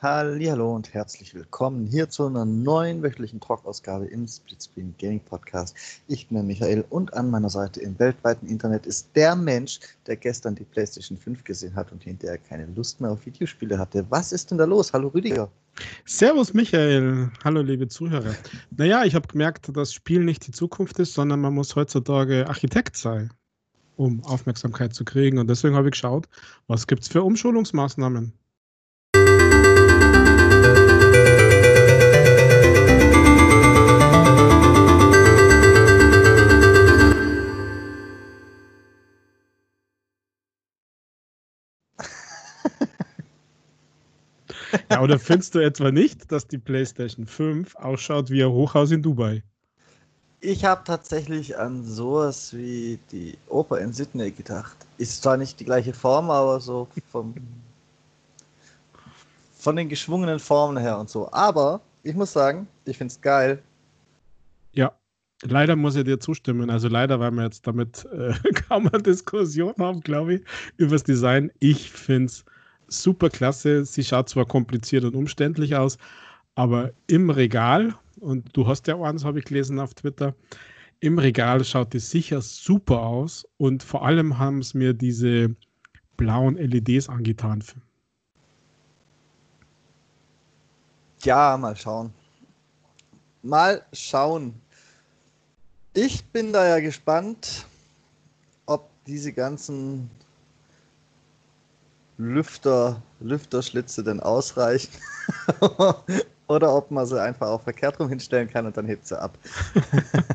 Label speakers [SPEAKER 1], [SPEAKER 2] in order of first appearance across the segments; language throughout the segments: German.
[SPEAKER 1] Hallo und herzlich willkommen hier zu einer neuen wöchentlichen Talk-Ausgabe im Splitscreen Gaming Podcast. Ich bin Michael und an meiner Seite im weltweiten Internet ist der Mensch, der gestern die PlayStation 5 gesehen hat und hinterher keine Lust mehr auf Videospiele hatte. Was ist denn da los? Hallo Rüdiger.
[SPEAKER 2] Servus Michael, hallo liebe Zuhörer. Naja, ich habe gemerkt, dass Spiel nicht die Zukunft ist, sondern man muss heutzutage Architekt sein, um Aufmerksamkeit zu kriegen. Und deswegen habe ich geschaut, was gibt es für Umschulungsmaßnahmen. Ja, oder findest du etwa nicht, dass die PlayStation 5 ausschaut wie ein Hochhaus in Dubai?
[SPEAKER 1] Ich habe tatsächlich an sowas wie die Oper in Sydney gedacht. Ist zwar nicht die gleiche Form, aber so vom, von den geschwungenen Formen her und so. Aber ich muss sagen, ich finde es geil.
[SPEAKER 2] Ja, leider muss ich dir zustimmen. Also leider, weil wir jetzt damit äh, kaum eine Diskussion haben, glaube ich, über das Design. Ich finde es super klasse. Sie schaut zwar kompliziert und umständlich aus, aber im Regal, und du hast ja eins, habe ich gelesen auf Twitter, im Regal schaut es sicher super aus und vor allem haben es mir diese blauen LEDs angetan.
[SPEAKER 1] Ja, mal schauen. Mal schauen. Ich bin da ja gespannt, ob diese ganzen Lüfter, Lüfterschlitze denn ausreichen oder ob man sie einfach auch verkehrt rum hinstellen kann und dann hebt sie ab.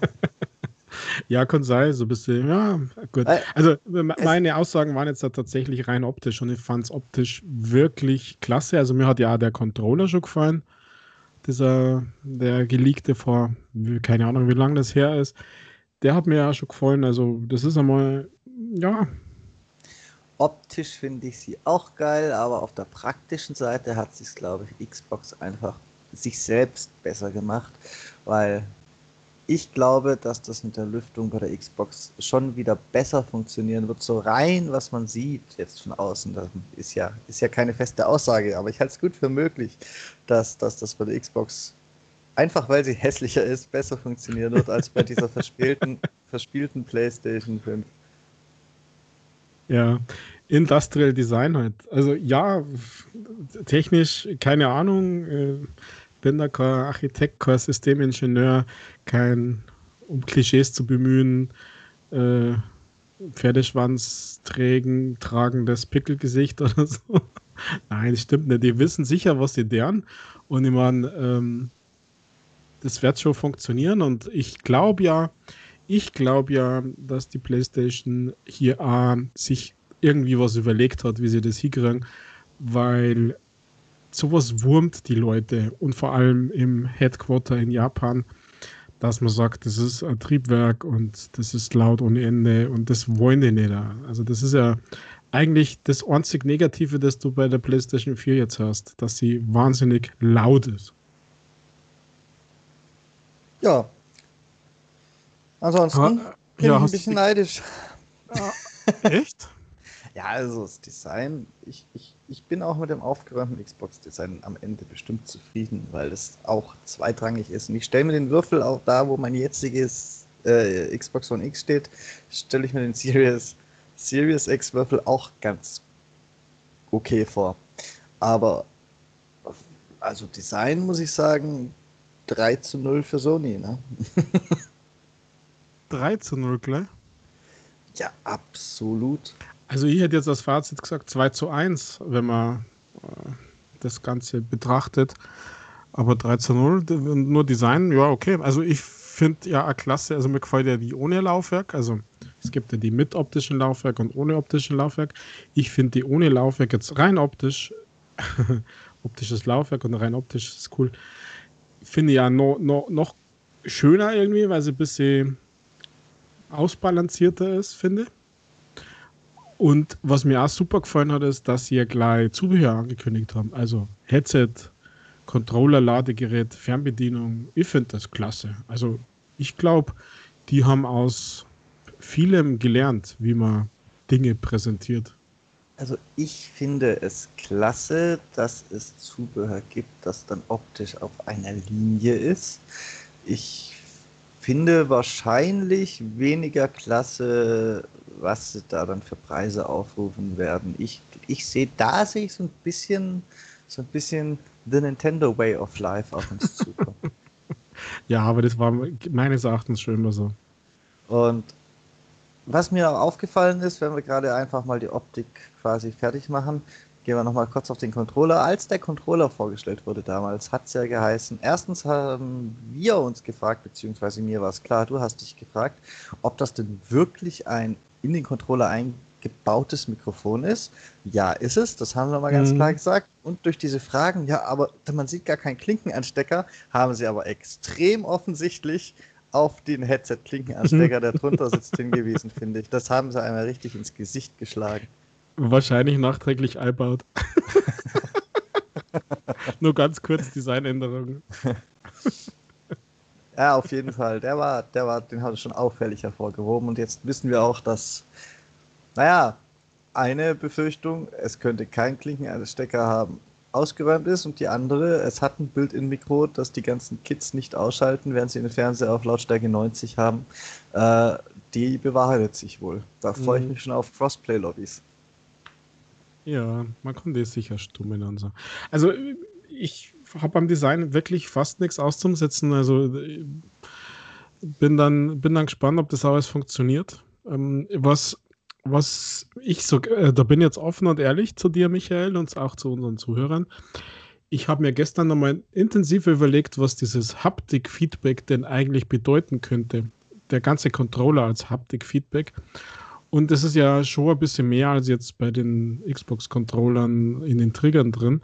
[SPEAKER 2] ja, kann sein, so ein bisschen, ja, gut. Also meine Aussagen waren jetzt da tatsächlich rein optisch und ich fand es optisch wirklich klasse. Also mir hat ja der Controller schon gefallen, dieser, der geleakte vor, keine Ahnung, wie lange das her ist. Der hat mir ja schon gefallen. Also das ist einmal, ja,
[SPEAKER 1] Optisch finde ich sie auch geil, aber auf der praktischen Seite hat sich, glaube ich, Xbox einfach sich selbst besser gemacht, weil ich glaube, dass das mit der Lüftung bei der Xbox schon wieder besser funktionieren wird. So rein, was man sieht jetzt von außen, das ist ja, ist ja keine feste Aussage, aber ich halte es gut für möglich, dass, dass das bei der Xbox einfach weil sie hässlicher ist, besser funktionieren wird als bei dieser verspielten, verspielten PlayStation 5.
[SPEAKER 2] Ja, Industrial Design halt. Also ja, technisch keine Ahnung. Äh, bin da kein Architekt, kein Systemingenieur, kein, um Klischees zu bemühen, äh, Pferdeschwanz trägen, tragendes Pickelgesicht oder so. Nein, stimmt nicht. Die wissen sicher, was sie deren. Und ich meine, ähm, das wird schon funktionieren. Und ich glaube ja, ich glaube ja, dass die PlayStation hier äh, sich irgendwie was überlegt hat, wie sie das hinkriegen, weil sowas wurmt die Leute und vor allem im Headquarter in Japan, dass man sagt, das ist ein Triebwerk und das ist laut ohne Ende und das wollen die nicht. Also das ist ja eigentlich das einzig Negative, das du bei der PlayStation 4 jetzt hast, dass sie wahnsinnig laut ist.
[SPEAKER 1] Ja, Ansonsten Aber, bin ja, ich ein bisschen neidisch.
[SPEAKER 2] Ja, echt?
[SPEAKER 1] Ja, also das Design, ich, ich, ich bin auch mit dem aufgeräumten Xbox-Design am Ende bestimmt zufrieden, weil es auch zweitrangig ist. Und ich stelle mir den Würfel auch da, wo mein jetziges äh, Xbox One X steht, stelle ich mir den Series, Series X Würfel auch ganz okay vor. Aber also Design muss ich sagen, 3 zu 0 für Sony, ne?
[SPEAKER 2] 3 zu 0 gleich?
[SPEAKER 1] Ja, absolut.
[SPEAKER 2] Also ich hätte jetzt das Fazit gesagt 2 zu 1, wenn man äh, das Ganze betrachtet. Aber 3 zu 0, nur Design, ja, okay. Also ich finde ja eine klasse, also mir gefällt ja die ohne Laufwerk. Also es gibt ja die mit optischen Laufwerk und ohne optischen Laufwerk. Ich finde die ohne Laufwerk jetzt rein optisch, optisches Laufwerk und rein optisch ist cool. Finde ja no, no, noch schöner irgendwie, weil sie ein bisschen ausbalancierter ist, finde. Und was mir auch super gefallen hat, ist, dass sie ja gleich Zubehör angekündigt haben. Also Headset, Controller, Ladegerät, Fernbedienung. Ich finde das klasse. Also ich glaube, die haben aus vielem gelernt, wie man Dinge präsentiert.
[SPEAKER 1] Also ich finde es klasse, dass es Zubehör gibt, das dann optisch auf einer Linie ist. Ich finde wahrscheinlich weniger klasse, was sie da dann für Preise aufrufen werden. Ich, ich sehe, da sehe ich so ein bisschen, so ein bisschen The Nintendo Way of Life auf uns zukommen.
[SPEAKER 2] ja, aber das war meines Erachtens schon immer so.
[SPEAKER 1] Und was mir aufgefallen ist, wenn wir gerade einfach mal die Optik quasi fertig machen, gehen wir nochmal kurz auf den Controller. Als der Controller vorgestellt wurde damals, hat es ja geheißen, erstens haben wir uns gefragt, beziehungsweise mir war es klar, du hast dich gefragt, ob das denn wirklich ein in den Controller eingebautes Mikrofon ist. Ja, ist es, das haben wir mal ganz mhm. klar gesagt. Und durch diese Fragen, ja, aber man sieht gar keinen Klinkenanstecker, haben sie aber extrem offensichtlich auf den Headset-Klinkenanstecker, der drunter sitzt, hingewiesen, finde ich. Das haben sie einmal richtig ins Gesicht geschlagen.
[SPEAKER 2] Wahrscheinlich nachträglich einbaut. Nur ganz kurz Designänderungen.
[SPEAKER 1] Ja, auf jeden Fall. Der war, der war, den hat er schon auffällig hervorgehoben. Und jetzt wissen wir auch, dass, naja, eine Befürchtung, es könnte kein Klinkenanstecker haben, ausgeräumt ist und die andere, es hat ein Bild-in-Mikro, das die ganzen Kids nicht ausschalten, während sie den Fernseher auf Lautstärke 90 haben. Äh, die bewahrheitet sich wohl. Da freue ich mhm. mich schon auf Crossplay-Lobbys.
[SPEAKER 2] Ja, man kann das sicher stummen und so. Also ich habe am Design wirklich fast nichts auszusetzen. Also bin dann, bin dann gespannt, ob das alles funktioniert. Ähm, was was ich so, äh, da bin jetzt offen und ehrlich zu dir, Michael, und auch zu unseren Zuhörern. Ich habe mir gestern nochmal intensiv überlegt, was dieses Haptik-Feedback denn eigentlich bedeuten könnte. Der ganze Controller als Haptik-Feedback. Und das ist ja schon ein bisschen mehr als jetzt bei den Xbox-Controllern in den Triggern drin.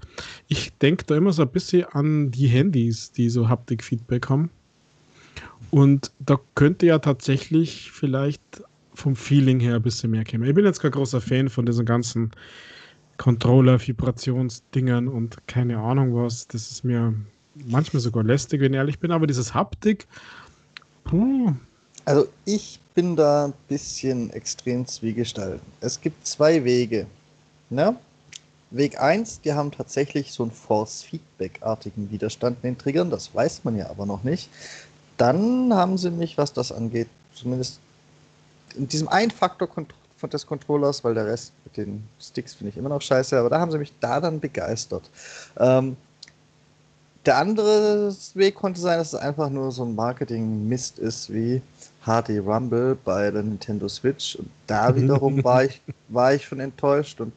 [SPEAKER 2] Ich denke da immer so ein bisschen an die Handys, die so Haptik-Feedback haben. Und da könnte ja tatsächlich vielleicht vom Feeling her ein bisschen mehr käme. Ich bin jetzt kein großer Fan von diesen ganzen Controller-Vibrationsdingern und keine Ahnung was. Das ist mir manchmal sogar lästig, wenn ich ehrlich bin, aber dieses Haptik,
[SPEAKER 1] puh. Also ich bin da ein bisschen extrem zwiegestalten. Es gibt zwei Wege. Ne? Weg 1, die haben tatsächlich so einen Force-Feedback-artigen Widerstand in den Triggern, das weiß man ja aber noch nicht. Dann haben sie mich, was das angeht, zumindest in diesem einen Faktor des Controllers, weil der Rest mit den Sticks finde ich immer noch scheiße, aber da haben sie mich da dann begeistert. Ähm, der andere Weg konnte sein, dass es einfach nur so ein Marketing-Mist ist wie HD Rumble bei der Nintendo Switch. Und da wiederum war ich, war ich schon enttäuscht und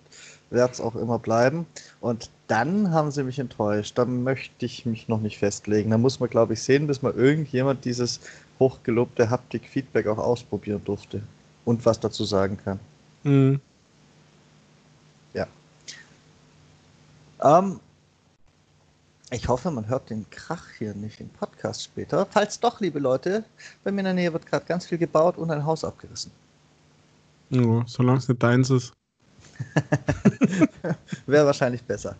[SPEAKER 1] werde es auch immer bleiben. Und dann haben sie mich enttäuscht. Da möchte ich mich noch nicht festlegen. Da muss man, glaube ich, sehen, bis mal irgendjemand dieses hochgelobte Haptik-Feedback auch ausprobieren durfte und was dazu sagen kann. Mhm. Ja. Ähm, ich hoffe, man hört den Krach hier nicht im Podcast später. Falls doch, liebe Leute, bei mir in der Nähe wird gerade ganz viel gebaut und ein Haus abgerissen.
[SPEAKER 2] Ja, solange es nicht deins ist.
[SPEAKER 1] Wäre wahrscheinlich besser.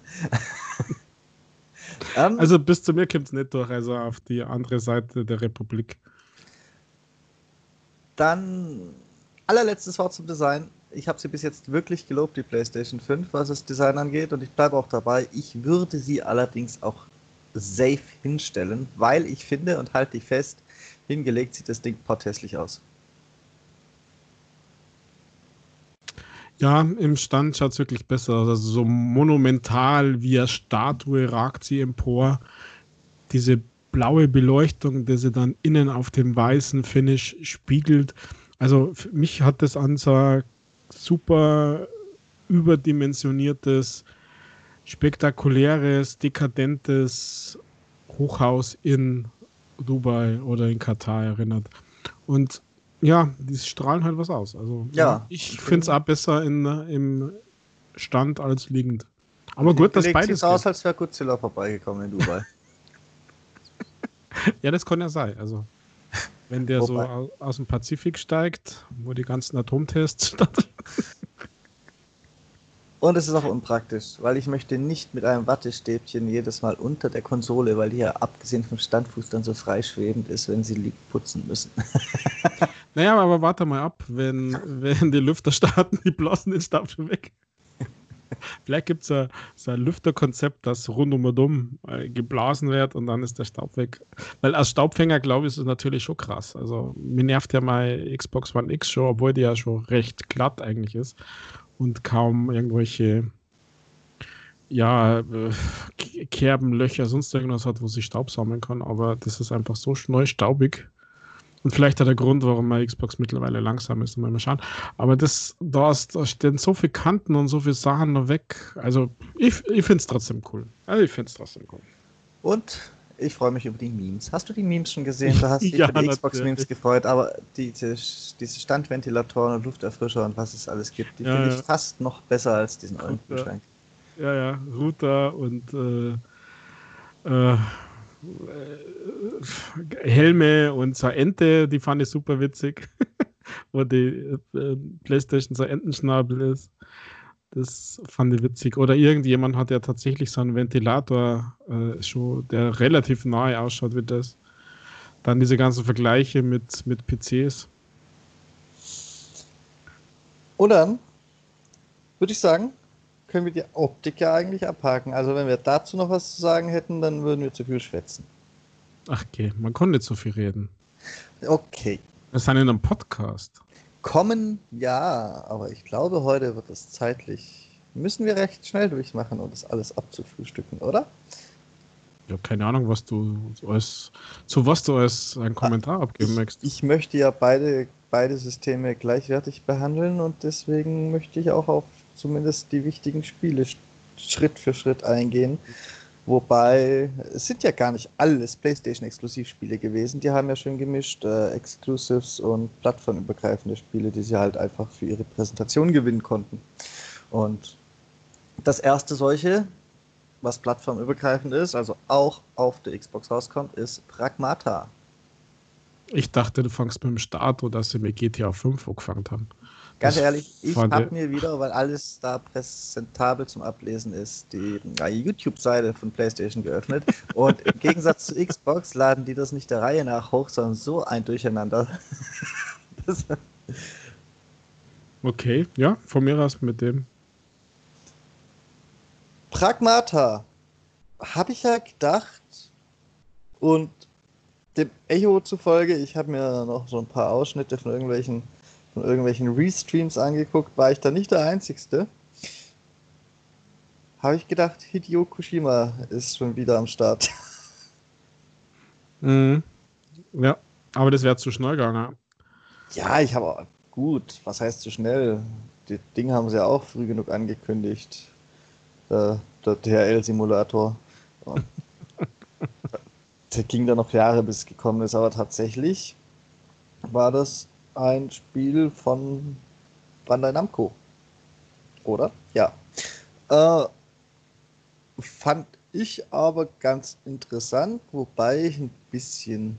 [SPEAKER 2] um, also bis zu mir kommt es nicht durch, also auf die andere Seite der Republik.
[SPEAKER 1] Dann allerletztes Wort zum Design. Ich habe sie bis jetzt wirklich gelobt, die PlayStation 5, was das Design angeht, und ich bleibe auch dabei. Ich würde sie allerdings auch safe hinstellen, weil ich finde und halte ich fest, hingelegt sieht das Ding porthässlich aus.
[SPEAKER 2] Ja, im Stand schaut es wirklich besser aus. Also so monumental wie eine Statue ragt sie empor. Diese blaue Beleuchtung, die sie dann innen auf dem weißen Finish spiegelt. Also für mich hat das an so ein super überdimensioniertes, spektakuläres, dekadentes Hochhaus in Dubai oder in Katar erinnert. Und ja, die strahlen halt was aus. Also ja, ich finde es auch besser in, im Stand als liegend. Aber gut, das beides.
[SPEAKER 1] Sieht aus, als wäre Godzilla vorbeigekommen in Dubai.
[SPEAKER 2] ja, das kann ja sein. Also, wenn der Wobei. so aus dem Pazifik steigt, wo die ganzen Atomtests stattfinden.
[SPEAKER 1] Und es ist auch unpraktisch, weil ich möchte nicht mit einem Wattestäbchen jedes Mal unter der Konsole, weil die ja abgesehen vom Standfuß dann so freischwebend ist, wenn sie liegt, putzen müssen.
[SPEAKER 2] naja, aber warte mal ab, wenn, wenn die Lüfter starten, die blasen den Stab schon weg. Vielleicht gibt es ein, so ein Lüfterkonzept, das rund um und um äh, geblasen wird und dann ist der Staub weg. Weil als Staubfänger, glaube ich, ist es natürlich schon krass. Also mir nervt ja mal Xbox One X schon, obwohl die ja schon recht glatt eigentlich ist und kaum irgendwelche ja, äh, Kerben, Löcher, sonst irgendwas hat, wo sich Staub sammeln kann. Aber das ist einfach so neu staubig. Und vielleicht auch der Grund, warum meine Xbox mittlerweile langsam ist, mal schauen. Aber das, da, ist, da stehen so viele Kanten und so viele Sachen noch weg. Also ich, ich finde es trotzdem cool. Also ich finde es trotzdem cool.
[SPEAKER 1] Und ich freue mich über die Memes. Hast du die Memes schon gesehen? Du hast dich ja, für die Xbox-Memes gefreut, aber diese, diese Standventilatoren und Lufterfrischer und was es alles gibt, die ja, finde ich ja. fast noch besser als diesen neuen Kühlschrank.
[SPEAKER 2] Ja, ja, Router und äh, äh, Helme und so Ente, die fand ich super witzig. Wo die äh, Playstation so Entenschnabel ist. Das fand ich witzig. Oder irgendjemand hat ja tatsächlich so einen Ventilator äh, schon, der relativ nahe ausschaut wie das. Dann diese ganzen Vergleiche mit, mit PCs.
[SPEAKER 1] Und dann würde ich sagen, können wir die Optik ja eigentlich abhaken. Also wenn wir dazu noch was zu sagen hätten, dann würden wir zu viel schwätzen.
[SPEAKER 2] Ach okay, man konnte nicht so viel reden.
[SPEAKER 1] Okay.
[SPEAKER 2] Wir sind in einem Podcast.
[SPEAKER 1] Kommen, ja, aber ich glaube, heute wird es zeitlich, müssen wir recht schnell durchmachen, um das alles abzufrühstücken, oder?
[SPEAKER 2] Ja, keine Ahnung, was du als, zu was du als einen Kommentar ah, abgeben
[SPEAKER 1] ich,
[SPEAKER 2] möchtest.
[SPEAKER 1] Ich möchte ja beide, beide Systeme gleichwertig behandeln und deswegen möchte ich auch auf zumindest die wichtigen Spiele Schritt für Schritt eingehen. Wobei, es sind ja gar nicht alles PlayStation-Exklusivspiele gewesen. Die haben ja schön gemischt äh, Exclusives und plattformübergreifende Spiele, die sie halt einfach für ihre Präsentation gewinnen konnten. Und das erste solche, was plattformübergreifend ist, also auch auf der Xbox rauskommt, ist Pragmata.
[SPEAKER 2] Ich dachte, du fangst mit dem Start oder dass sie mit GTA 5 angefangen haben.
[SPEAKER 1] Ganz ehrlich, ich habe mir wieder, weil alles da präsentabel zum Ablesen ist, die YouTube-Seite von PlayStation geöffnet. Und im Gegensatz zu Xbox laden die das nicht der Reihe nach hoch, sondern so ein Durcheinander.
[SPEAKER 2] okay, ja, von mir aus mit dem.
[SPEAKER 1] Pragmata. Habe ich ja gedacht. Und dem Echo zufolge, ich habe mir noch so ein paar Ausschnitte von irgendwelchen von irgendwelchen Restreams angeguckt, war ich da nicht der Einzigste. Habe ich gedacht, Hideo Kushima ist schon wieder am Start.
[SPEAKER 2] Mhm. Ja, aber das wäre zu schnell gegangen.
[SPEAKER 1] Ja, ich habe. Gut, was heißt zu schnell? Die Ding haben sie ja auch früh genug angekündigt. Der, der DHL-Simulator. der ging da noch Jahre, bis es gekommen ist, aber tatsächlich war das ein Spiel von Bandai Namco. Oder? Ja. Äh, fand ich aber ganz interessant, wobei ich ein bisschen,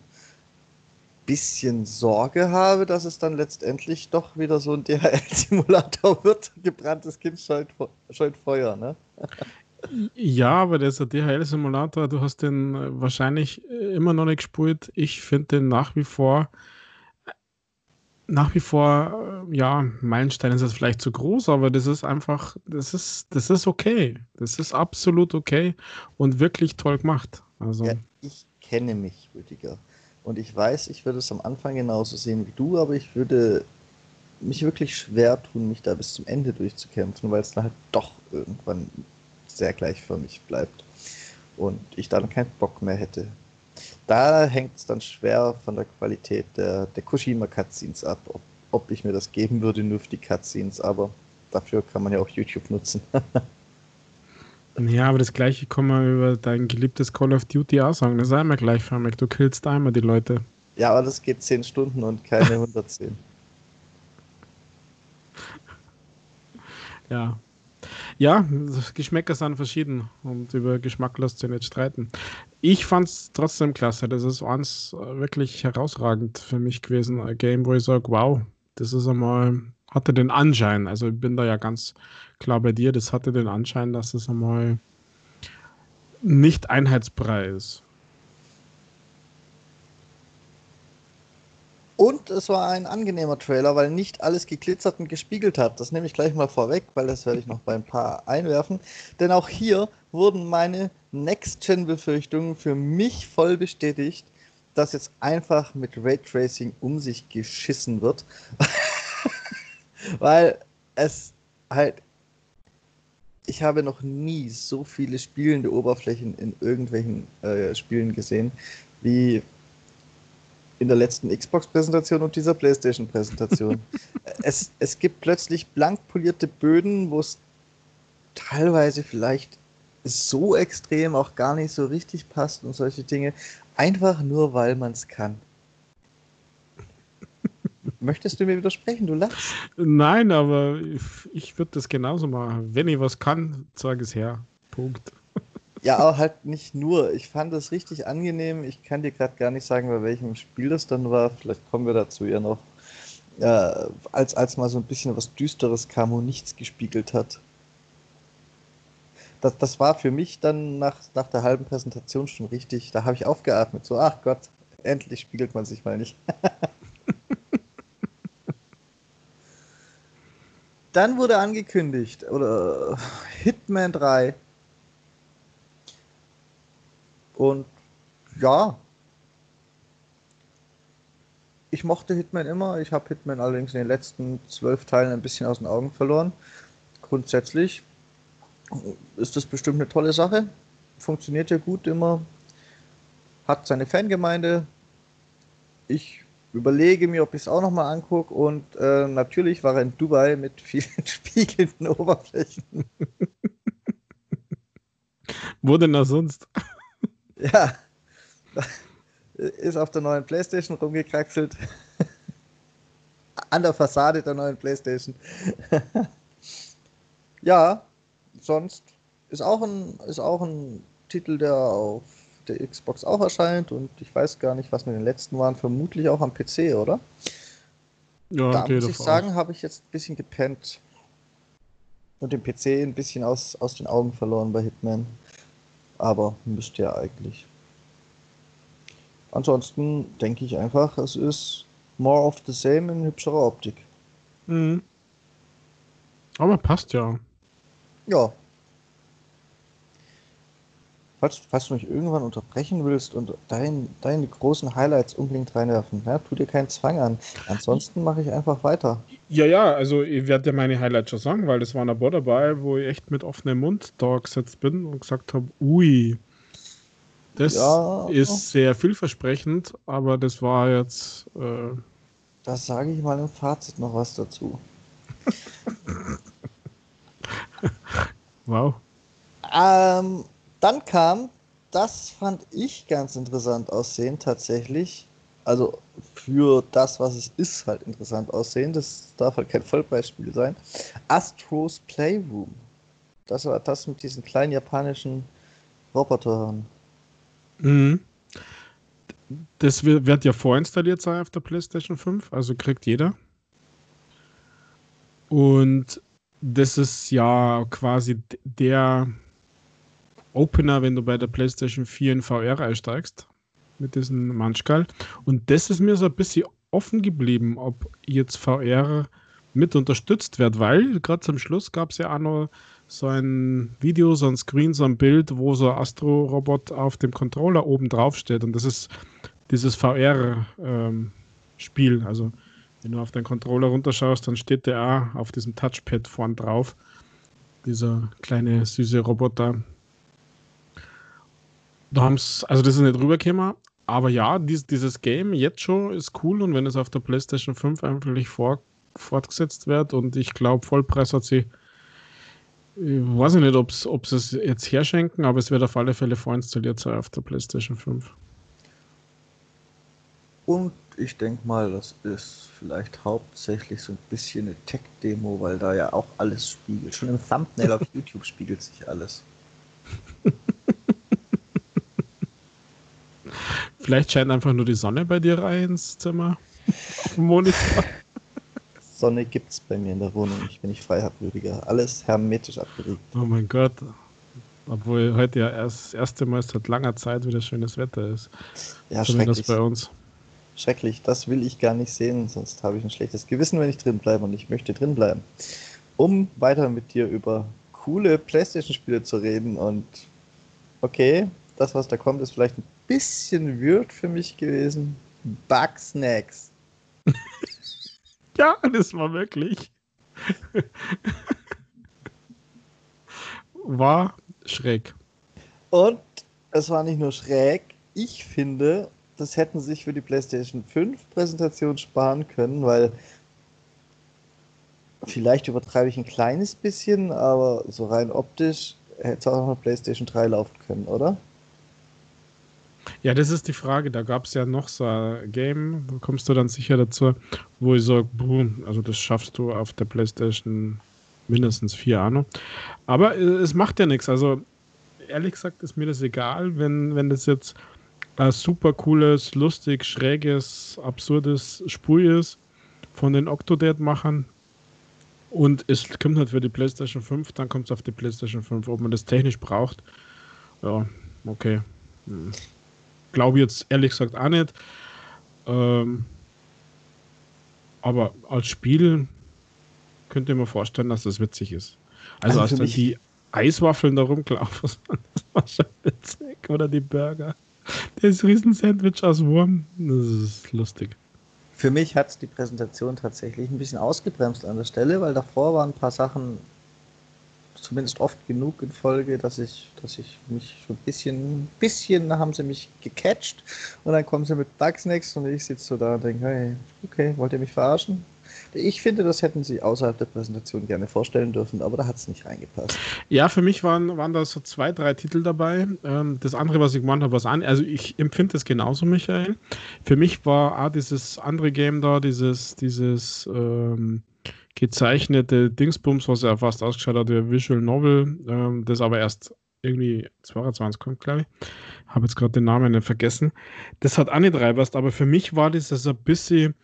[SPEAKER 1] bisschen Sorge habe, dass es dann letztendlich doch wieder so ein DHL-Simulator wird. Gebranntes Kind scheut, scheut Feuer, ne?
[SPEAKER 2] Ja, aber der DHL-Simulator, du hast den wahrscheinlich immer noch nicht gespielt. Ich finde den nach wie vor nach wie vor, äh, ja, Meilenstein ist jetzt vielleicht zu groß, aber das ist einfach, das ist, das ist okay. Das ist absolut okay und wirklich toll gemacht. Also. Ja,
[SPEAKER 1] ich kenne mich, Rüdiger. Und ich weiß, ich würde es am Anfang genauso sehen wie du, aber ich würde mich wirklich schwer tun, mich da bis zum Ende durchzukämpfen, weil es dann halt doch irgendwann sehr gleichförmig bleibt. Und ich dann keinen Bock mehr hätte da hängt es dann schwer von der Qualität der, der Kushima-Cutscenes ab, ob, ob ich mir das geben würde, nur für die Cutscenes, aber dafür kann man ja auch YouTube nutzen.
[SPEAKER 2] ja, aber das gleiche kann man über dein geliebtes Call of Duty auch sagen. Das ist einmal gleichförmig. Du killst einmal die Leute.
[SPEAKER 1] Ja, aber das geht 10 Stunden und keine 110.
[SPEAKER 2] ja, ja, Geschmäcker sind verschieden und über Geschmack lässt sich nicht streiten. Ich fand es trotzdem klasse. Das ist eins äh, wirklich herausragend für mich gewesen. Ein Game, wo ich sage, wow, das ist einmal, hatte den Anschein, also ich bin da ja ganz klar bei dir, das hatte den Anschein, dass es einmal nicht einheitsbrei ist.
[SPEAKER 1] Und es war ein angenehmer Trailer, weil nicht alles geglitzert und gespiegelt hat. Das nehme ich gleich mal vorweg, weil das werde ich noch bei ein paar einwerfen. Denn auch hier wurden meine Next-Gen-Befürchtungen für mich voll bestätigt, dass jetzt einfach mit Raytracing um sich geschissen wird. weil es halt. Ich habe noch nie so viele spielende Oberflächen in irgendwelchen äh, Spielen gesehen, wie in der letzten Xbox-Präsentation und dieser PlayStation-Präsentation. es, es gibt plötzlich blank polierte Böden, wo es teilweise vielleicht so extrem auch gar nicht so richtig passt und solche Dinge. Einfach nur, weil man es kann. Möchtest du mir widersprechen? Du lachst.
[SPEAKER 2] Nein, aber ich würde das genauso machen. Wenn ich was kann, zeige es her. Punkt.
[SPEAKER 1] Ja, aber halt nicht nur. Ich fand es richtig angenehm. Ich kann dir gerade gar nicht sagen, bei welchem Spiel das dann war. Vielleicht kommen wir dazu ja noch. Äh, als, als mal so ein bisschen was Düsteres kam und nichts gespiegelt hat. Das, das war für mich dann nach, nach der halben Präsentation schon richtig. Da habe ich aufgeatmet. So, ach Gott, endlich spiegelt man sich mal nicht. Dann wurde angekündigt, oder Hitman 3. Und ja, ich mochte Hitman immer. Ich habe Hitman allerdings in den letzten zwölf Teilen ein bisschen aus den Augen verloren. Grundsätzlich ist das bestimmt eine tolle Sache. Funktioniert ja gut immer. Hat seine Fangemeinde. Ich überlege mir, ob ich es auch nochmal angucke. Und äh, natürlich war er in Dubai mit vielen spiegelnden Oberflächen.
[SPEAKER 2] Wo denn da sonst?
[SPEAKER 1] Ja, ist auf der neuen Playstation rumgekraxelt. An der Fassade der neuen Playstation. ja, sonst ist auch ein, ist auch ein Titel, der auf der Xbox auch erscheint und ich weiß gar nicht, was mit den letzten waren, vermutlich auch am PC, oder? Ja, da muss ich sagen, habe ich jetzt ein bisschen gepennt und den PC ein bisschen aus, aus den Augen verloren bei Hitman. Aber müsste ja eigentlich. Ansonsten denke ich einfach, es ist more of the same in hübscherer Optik. Mhm.
[SPEAKER 2] Aber passt ja.
[SPEAKER 1] Ja, falls, falls du mich irgendwann unterbrechen willst und dein, deine großen Highlights unbedingt reinwerfen, ja, tu dir keinen Zwang an. Ansonsten mache ich einfach weiter.
[SPEAKER 2] Ja, ja, also ich werde dir meine Highlights schon sagen, weil das war ein Labor dabei, wo ich echt mit offenem Mund da gesetzt bin und gesagt habe, ui, das ja, ist sehr vielversprechend, aber das war jetzt. Äh,
[SPEAKER 1] da sage ich mal im Fazit noch was dazu.
[SPEAKER 2] wow.
[SPEAKER 1] Ähm, dann kam, das fand ich ganz interessant aussehen, tatsächlich. Also für das, was es ist, halt interessant aussehen. Das darf halt kein Vollpreisspiel sein. Astros Playroom. Das war das mit diesen kleinen japanischen Robotern.
[SPEAKER 2] Mhm. Das wird ja vorinstalliert sein auf der PlayStation 5, also kriegt jeder. Und das ist ja quasi der Opener, wenn du bei der PlayStation 4 in VR einsteigst, mit diesem Manschkal. Und das ist mir so ein bisschen offen geblieben, ob jetzt VR mit unterstützt wird, weil gerade zum Schluss gab es ja auch noch so ein Video, so ein Screen, so ein Bild, wo so ein Astro-Robot auf dem Controller oben drauf steht. Und das ist dieses VR-Spiel. Ähm, also, wenn du auf den Controller runterschaust, dann steht der auch auf diesem Touchpad vorn drauf. Dieser kleine süße Roboter, haben's, also das ist nicht rübergekommen, aber ja, dies, dieses Game jetzt schon ist cool und wenn es auf der PlayStation 5 einfach vor, fortgesetzt wird und ich glaube, Vollpreis hat sie, ich weiß nicht, ob sie es jetzt herschenken, aber es wird auf alle Fälle vorinstalliert sein auf der PlayStation 5.
[SPEAKER 1] Und ich denke mal, das ist vielleicht hauptsächlich so ein bisschen eine Tech-Demo, weil da ja auch alles spiegelt. Schon im Thumbnail auf YouTube spiegelt sich alles.
[SPEAKER 2] Vielleicht scheint einfach nur die Sonne bei dir rein ins Zimmer. Auf dem Monitor.
[SPEAKER 1] Sonne gibt es bei mir in der Wohnung. Ich bin nicht Freihabwürdiger. Alles hermetisch abgeriegt.
[SPEAKER 2] Oh mein Gott. Obwohl heute ja erst das erste Mal seit langer Zeit wieder schönes Wetter ist.
[SPEAKER 1] Ja, Zumindest
[SPEAKER 2] bei uns.
[SPEAKER 1] schrecklich. Das will ich gar nicht sehen, sonst habe ich ein schlechtes Gewissen, wenn ich drin bleibe und ich möchte drin bleiben. Um weiter mit dir über coole PlayStation-Spiele zu reden und okay, das, was da kommt, ist vielleicht ein bisschen weird für mich gewesen. Bugsnacks.
[SPEAKER 2] ja, das war wirklich. war schräg.
[SPEAKER 1] Und es war nicht nur schräg, ich finde, das hätten sich für die PlayStation 5 Präsentation sparen können, weil vielleicht übertreibe ich ein kleines bisschen, aber so rein optisch hätte es auch noch eine PlayStation 3 laufen können, oder?
[SPEAKER 2] Ja, das ist die Frage. Da gab es ja noch so ein Game, da kommst du dann sicher dazu, wo ich sage, also das schaffst du auf der PlayStation mindestens vier Ahnung. Aber äh, es macht ja nichts. Also ehrlich gesagt ist mir das egal, wenn, wenn das jetzt ein super cooles, lustig, schräges, absurdes Spiel ist von den Octodad-Machern. Und es kommt halt für die PlayStation 5, dann kommt es auf die PlayStation 5. Ob man das technisch braucht, ja, okay. Hm. Glaube jetzt ehrlich gesagt auch nicht. Ähm, aber als Spiel könnte ich mir vorstellen, dass das witzig ist. Also, also als dann die Eiswaffeln da rumgelaufen sind, das war schon witzig. Oder die Burger. Das Riesensandwich aus Wurm, das ist lustig.
[SPEAKER 1] Für mich hat die Präsentation tatsächlich ein bisschen ausgebremst an der Stelle, weil davor waren ein paar Sachen zumindest oft genug in Folge, dass ich, dass ich mich so ein bisschen, bisschen haben sie mich gecatcht und dann kommen sie mit Bugsnacks und ich sitze so da und denke, hey, okay, wollt ihr mich verarschen? Ich finde, das hätten sie außerhalb der Präsentation gerne vorstellen dürfen, aber da hat es nicht reingepasst.
[SPEAKER 2] Ja, für mich waren, waren da so zwei, drei Titel dabei. Ähm, das andere, was ich gemeint habe, was an. Also ich empfinde es genauso, Michael. Für mich war auch dieses andere Game da, dieses, dieses ähm, gezeichnete Dingsbums, was ja fast ausgeschaut hat, wie Visual Novel, ähm, das aber erst irgendwie 22 kommt, glaube ich. Habe jetzt gerade den Namen nicht vergessen. Das hat auch nicht reinpasst, aber für mich war das also ein bisschen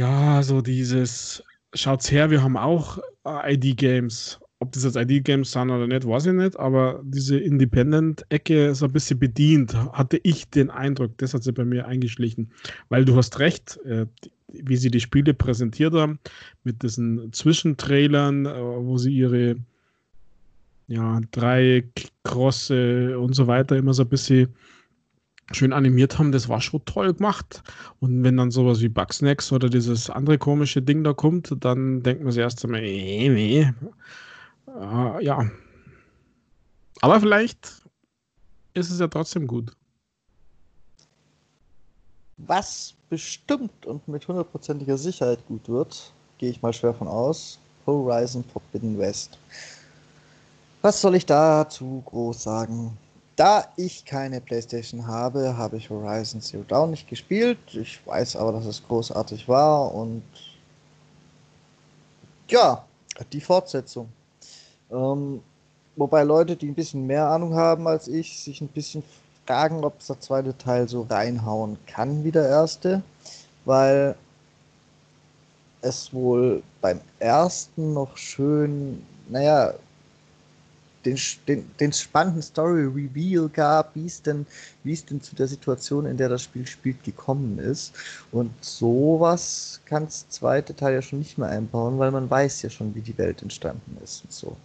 [SPEAKER 2] ja, so dieses, schaut's her, wir haben auch äh, ID-Games. Ob das jetzt ID-Games sind oder nicht, weiß ich nicht, aber diese Independent-Ecke ist ein bisschen bedient, hatte ich den Eindruck. Das hat sie bei mir eingeschlichen. Weil du hast recht, äh, wie sie die Spiele präsentiert haben, mit diesen Zwischentrailern, äh, wo sie ihre ja, drei Krosse und so weiter immer so ein bisschen schön animiert haben, das war schon toll gemacht. Und wenn dann sowas wie Bugsnacks oder dieses andere komische Ding da kommt, dann denkt man sich erst einmal, nee, nee. Äh, ja. Aber vielleicht ist es ja trotzdem gut.
[SPEAKER 1] Was bestimmt und mit hundertprozentiger Sicherheit gut wird, gehe ich mal schwer von aus, Horizon Forbidden West. Was soll ich dazu groß sagen? Da ich keine PlayStation habe, habe ich Horizon Zero Dawn nicht gespielt. Ich weiß aber, dass es großartig war und ja, die Fortsetzung. Ähm, wobei Leute, die ein bisschen mehr Ahnung haben als ich, sich ein bisschen fragen, ob der zweite Teil so reinhauen kann wie der erste, weil es wohl beim ersten noch schön, naja, den, den, den spannenden Story-Reveal gab, wie es denn, es denn zu der Situation, in der das Spiel spielt, gekommen ist. Und sowas kann das zweite Teil ja schon nicht mehr einbauen, weil man weiß ja schon, wie die Welt entstanden ist und so.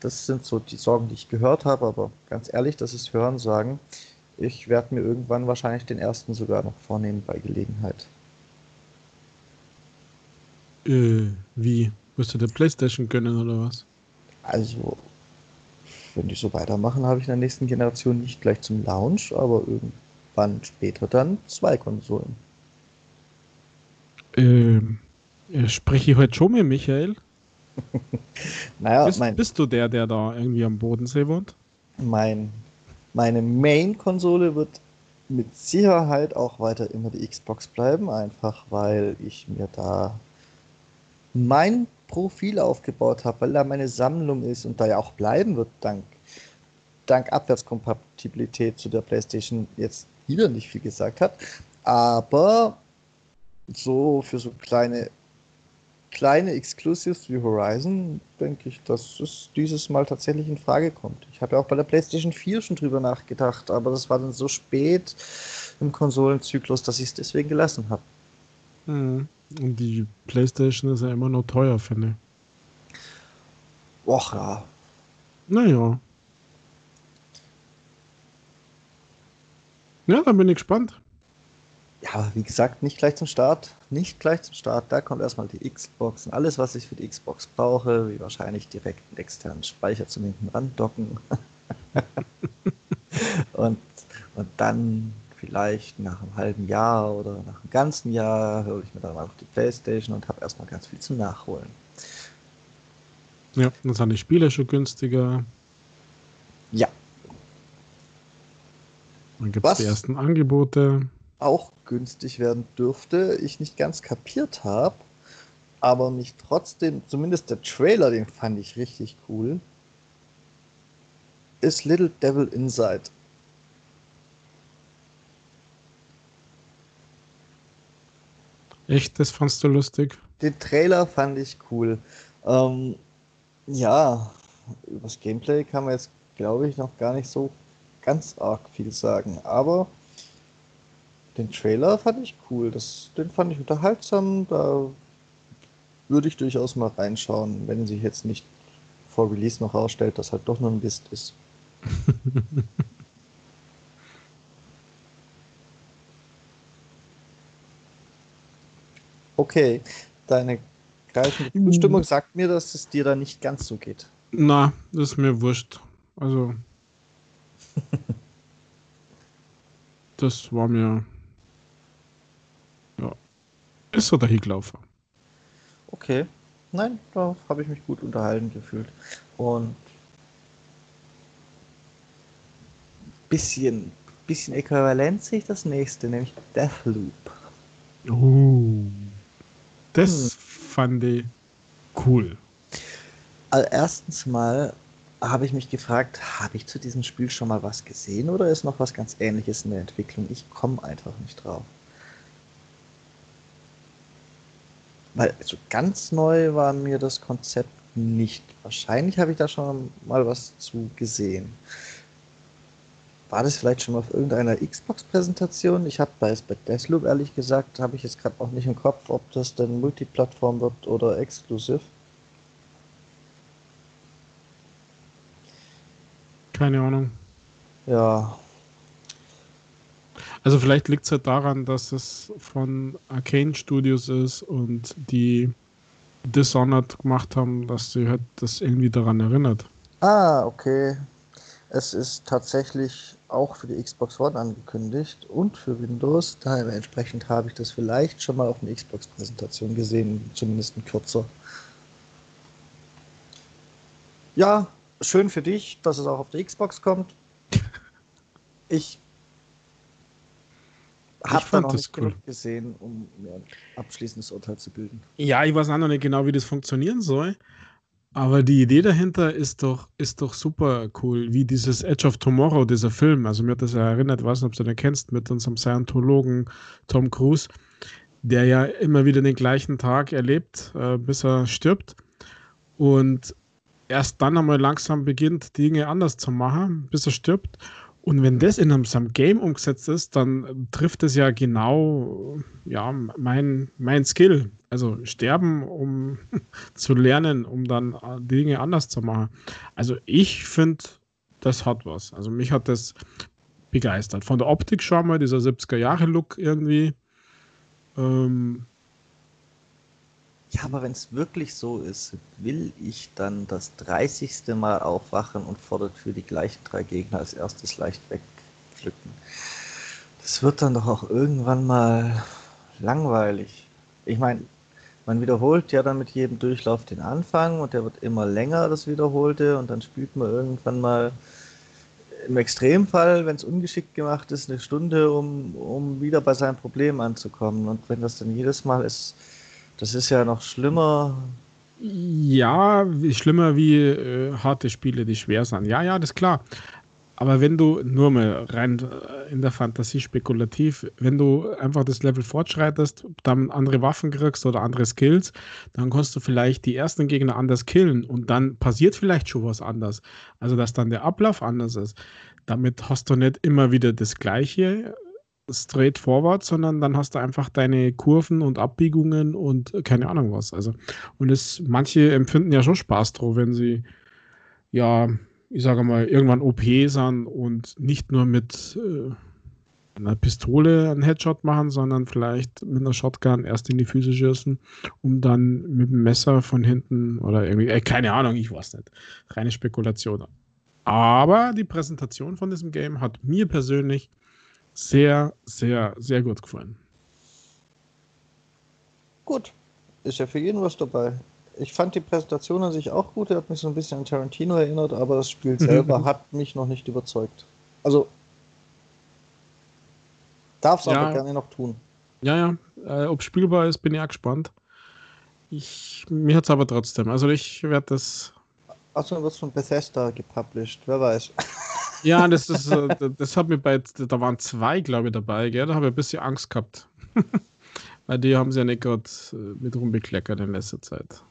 [SPEAKER 1] Das sind so die Sorgen, die ich gehört habe, aber ganz ehrlich, das ist Hören sagen. Ich werde mir irgendwann wahrscheinlich den ersten sogar noch vornehmen bei Gelegenheit.
[SPEAKER 2] Äh, wie? Wirst du der Playstation gönnen oder was?
[SPEAKER 1] Also, wenn die so weitermachen, habe ich in der nächsten Generation nicht gleich zum Launch, aber irgendwann später dann zwei Konsolen.
[SPEAKER 2] Ähm, spreche ich heute schon mit Michael?
[SPEAKER 1] naja,
[SPEAKER 2] bist, mein, bist du der, der da irgendwie am Bodensee wohnt?
[SPEAKER 1] Mein, meine Main-Konsole wird mit Sicherheit auch weiter immer die Xbox bleiben, einfach weil ich mir da mein Profil aufgebaut habe, weil da meine Sammlung ist und da ja auch bleiben wird, dank, dank Abwärtskompatibilität zu der PlayStation jetzt wieder nicht viel gesagt hat. Aber so für so kleine kleine Exclusives wie Horizon denke ich, dass es dieses Mal tatsächlich in Frage kommt. Ich habe ja auch bei der PlayStation 4 schon drüber nachgedacht, aber das war dann so spät im Konsolenzyklus, dass ich es deswegen gelassen habe.
[SPEAKER 2] Mhm. Und die PlayStation ist ja immer noch teuer, finde ich.
[SPEAKER 1] Och ja.
[SPEAKER 2] Naja. Ja, dann bin ich gespannt.
[SPEAKER 1] Ja, wie gesagt, nicht gleich zum Start. Nicht gleich zum Start. Da kommt erstmal die Xbox und alles, was ich für die Xbox brauche, wie wahrscheinlich direkt einen externen Speicher zum hinten randocken. und, und dann vielleicht nach einem halben Jahr oder nach einem ganzen Jahr höre ich mir dann mal noch die Playstation und habe erstmal ganz viel zum Nachholen.
[SPEAKER 2] Ja, dann sind die Spiele schon günstiger.
[SPEAKER 1] Ja.
[SPEAKER 2] Dann gibt es die ersten Angebote
[SPEAKER 1] auch günstig werden dürfte, ich nicht ganz kapiert habe, aber mich trotzdem, zumindest der Trailer, den fand ich richtig cool, ist Little Devil Inside.
[SPEAKER 2] Echt, das fandst du lustig?
[SPEAKER 1] Den Trailer fand ich cool. Ähm, ja, über das Gameplay kann man jetzt, glaube ich, noch gar nicht so ganz arg viel sagen, aber den Trailer fand ich cool. Das, den fand ich unterhaltsam. Da würde ich durchaus mal reinschauen, wenn sich jetzt nicht vor Release noch herausstellt, dass halt doch nur ein Mist ist. okay, deine greifende. Bestimmung sagt mir, dass es dir da nicht ganz so geht.
[SPEAKER 2] Na, das ist mir wurscht. Also. das war mir ist so der Higlaufer.
[SPEAKER 1] Okay. Nein, da habe ich mich gut unterhalten gefühlt. Und bisschen, bisschen äquivalent sehe ich das nächste, nämlich Deathloop.
[SPEAKER 2] Oh. Das hm. fand ich cool.
[SPEAKER 1] Also erstens mal habe ich mich gefragt, habe ich zu diesem Spiel schon mal was gesehen oder ist noch was ganz ähnliches in der Entwicklung? Ich komme einfach nicht drauf. Weil so ganz neu war mir das Konzept nicht. Wahrscheinlich habe ich da schon mal was zu gesehen. War das vielleicht schon mal auf irgendeiner Xbox-Präsentation? Ich habe bei, bei Deathloop ehrlich gesagt, habe ich jetzt gerade auch nicht im Kopf, ob das denn Multiplattform wird oder exklusiv.
[SPEAKER 2] Keine Ahnung.
[SPEAKER 1] Ja,
[SPEAKER 2] also vielleicht liegt es halt daran, dass es von Arcane Studios ist und die Dishonored gemacht haben, dass sie halt das irgendwie daran erinnert.
[SPEAKER 1] Ah, okay. Es ist tatsächlich auch für die Xbox One angekündigt und für Windows. Daher entsprechend habe ich das vielleicht schon mal auf einer Xbox-Präsentation gesehen, zumindest ein kürzer. Ja, schön für dich, dass es auch auf der Xbox kommt. Ich habe da noch nicht cool. gesehen, um mir ein abschließendes Urteil zu bilden.
[SPEAKER 2] Ja, ich weiß auch noch nicht genau, wie das funktionieren soll. Aber die Idee dahinter ist doch, ist doch super cool, wie dieses Edge of Tomorrow, dieser Film. Also mir hat das ja erinnert, weiß nicht, ob du den kennst, mit unserem Scientologen Tom Cruise, der ja immer wieder den gleichen Tag erlebt, äh, bis er stirbt. Und erst dann einmal langsam beginnt, Dinge anders zu machen, bis er stirbt. Und wenn das in einem, so Game umgesetzt ist, dann trifft es ja genau ja, mein, mein Skill. Also sterben, um zu lernen, um dann äh, Dinge anders zu machen. Also ich finde, das hat was. Also mich hat das begeistert. Von der Optik schon mal, dieser 70er-Jahre-Look irgendwie. Ähm,
[SPEAKER 1] ja, aber wenn es wirklich so ist, will ich dann das 30. Mal aufwachen und fordert für die gleichen drei Gegner als erstes leicht wegpflücken. Das wird dann doch auch irgendwann mal langweilig. Ich meine, man wiederholt ja dann mit jedem Durchlauf den Anfang und der wird immer länger, das Wiederholte, und dann spielt man irgendwann mal im Extremfall, wenn es ungeschickt gemacht ist, eine Stunde, um, um wieder bei seinem Problem anzukommen. Und wenn das dann jedes Mal ist, das ist ja noch schlimmer.
[SPEAKER 2] Ja, schlimmer wie äh, harte Spiele, die schwer sind. Ja, ja, das ist klar. Aber wenn du nur mal rein äh, in der Fantasie spekulativ, wenn du einfach das Level fortschreitest, dann andere Waffen kriegst oder andere Skills, dann kannst du vielleicht die ersten Gegner anders killen und dann passiert vielleicht schon was anders. Also dass dann der Ablauf anders ist. Damit hast du nicht immer wieder das gleiche straight forward, sondern dann hast du einfach deine Kurven und Abbiegungen und keine Ahnung was. Also, und es, manche empfinden ja schon Spaß drauf, wenn sie ja, ich sage mal, irgendwann OP sind und nicht nur mit äh, einer Pistole einen Headshot machen, sondern vielleicht mit einer Shotgun erst in die Füße schießen, um dann mit dem Messer von hinten oder irgendwie, äh, keine Ahnung, ich weiß nicht. Reine Spekulation. Aber die Präsentation von diesem Game hat mir persönlich sehr, sehr, sehr gut gefallen.
[SPEAKER 1] Gut. Ist ja für jeden was dabei. Ich fand die Präsentation an sich auch gut. Er hat mich so ein bisschen an Tarantino erinnert, aber das Spiel selber hat mich noch nicht überzeugt. Also darf es ja. aber gerne noch tun.
[SPEAKER 2] Ja, ja. Äh, Ob spielbar ist, bin ich auch gespannt. Ich, mir hat es aber trotzdem. Also ich werde das.
[SPEAKER 1] Achso, wird von Bethesda gepublished, wer weiß.
[SPEAKER 2] Ja, das, ist, äh, das hat mir bei, da waren zwei, glaube ich, dabei, gell? Da habe ich ein bisschen Angst gehabt. Weil die haben sie ja nicht gerade äh, mit rumbekleckert in letzter Zeit.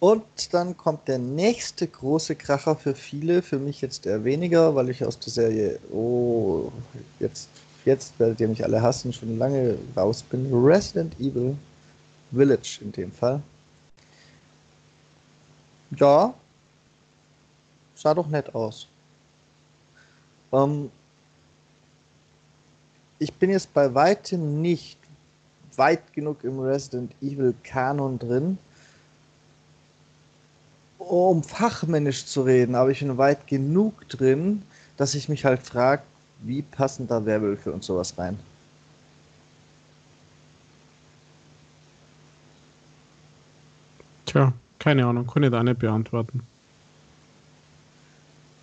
[SPEAKER 1] Und dann kommt der nächste große Kracher für viele, für mich jetzt eher weniger, weil ich aus der Serie, oh, jetzt, jetzt werdet ihr mich alle hassen, schon lange raus bin. Resident Evil Village in dem Fall. Ja, sah doch nett aus. Ähm, ich bin jetzt bei weitem nicht weit genug im Resident Evil Kanon drin, um fachmännisch zu reden, aber ich bin weit genug drin, dass ich mich halt frage, wie passen da Werwölfe und sowas rein?
[SPEAKER 2] Tja, keine Ahnung, kann ich da nicht beantworten.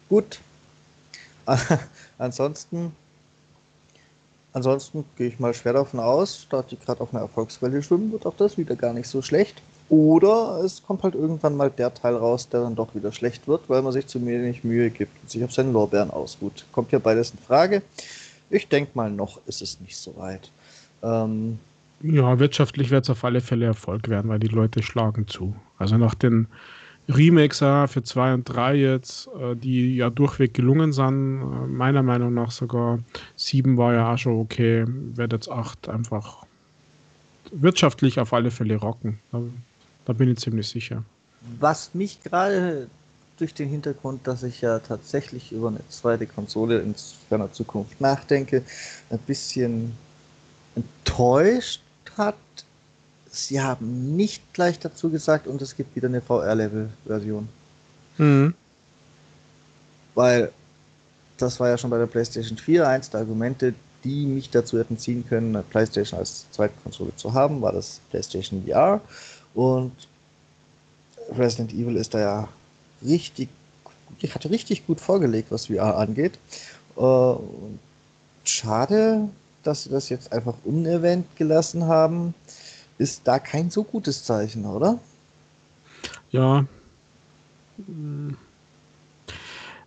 [SPEAKER 1] Gut. ansonsten, ansonsten gehe ich mal schwer davon aus, da die gerade auf einer Erfolgswelle schwimmen, wird auch das wieder gar nicht so schlecht. Oder es kommt halt irgendwann mal der Teil raus, der dann doch wieder schlecht wird, weil man sich zu wenig Mühe gibt und sich auf seinen Lorbeeren ausruht. Kommt ja beides in Frage. Ich denke mal, noch ist es nicht so weit. Ähm,
[SPEAKER 2] ja, wirtschaftlich wird es auf alle Fälle Erfolg werden, weil die Leute schlagen zu. Also nach den Remakes für 2 und 3 jetzt, äh, die ja durchweg gelungen sind. Äh, meiner Meinung nach sogar 7 war ja auch schon okay. Wird jetzt 8 einfach wirtschaftlich auf alle Fälle rocken. Da, da bin ich ziemlich sicher.
[SPEAKER 1] Was mich gerade durch den Hintergrund, dass ich ja tatsächlich über eine zweite Konsole in ferner Zukunft nachdenke, ein bisschen enttäuscht hat, sie haben nicht gleich dazu gesagt und es gibt wieder eine VR-Level-Version. Mhm. Weil das war ja schon bei der PlayStation 4 eins der Argumente, die mich dazu hätten ziehen können, eine PlayStation als zweite Konsole zu haben, war das PlayStation VR. Und Resident Evil ist da ja richtig, hat richtig gut vorgelegt, was VR angeht. Äh, schade, dass sie das jetzt einfach unerwähnt gelassen haben ist da kein so gutes Zeichen, oder?
[SPEAKER 2] Ja.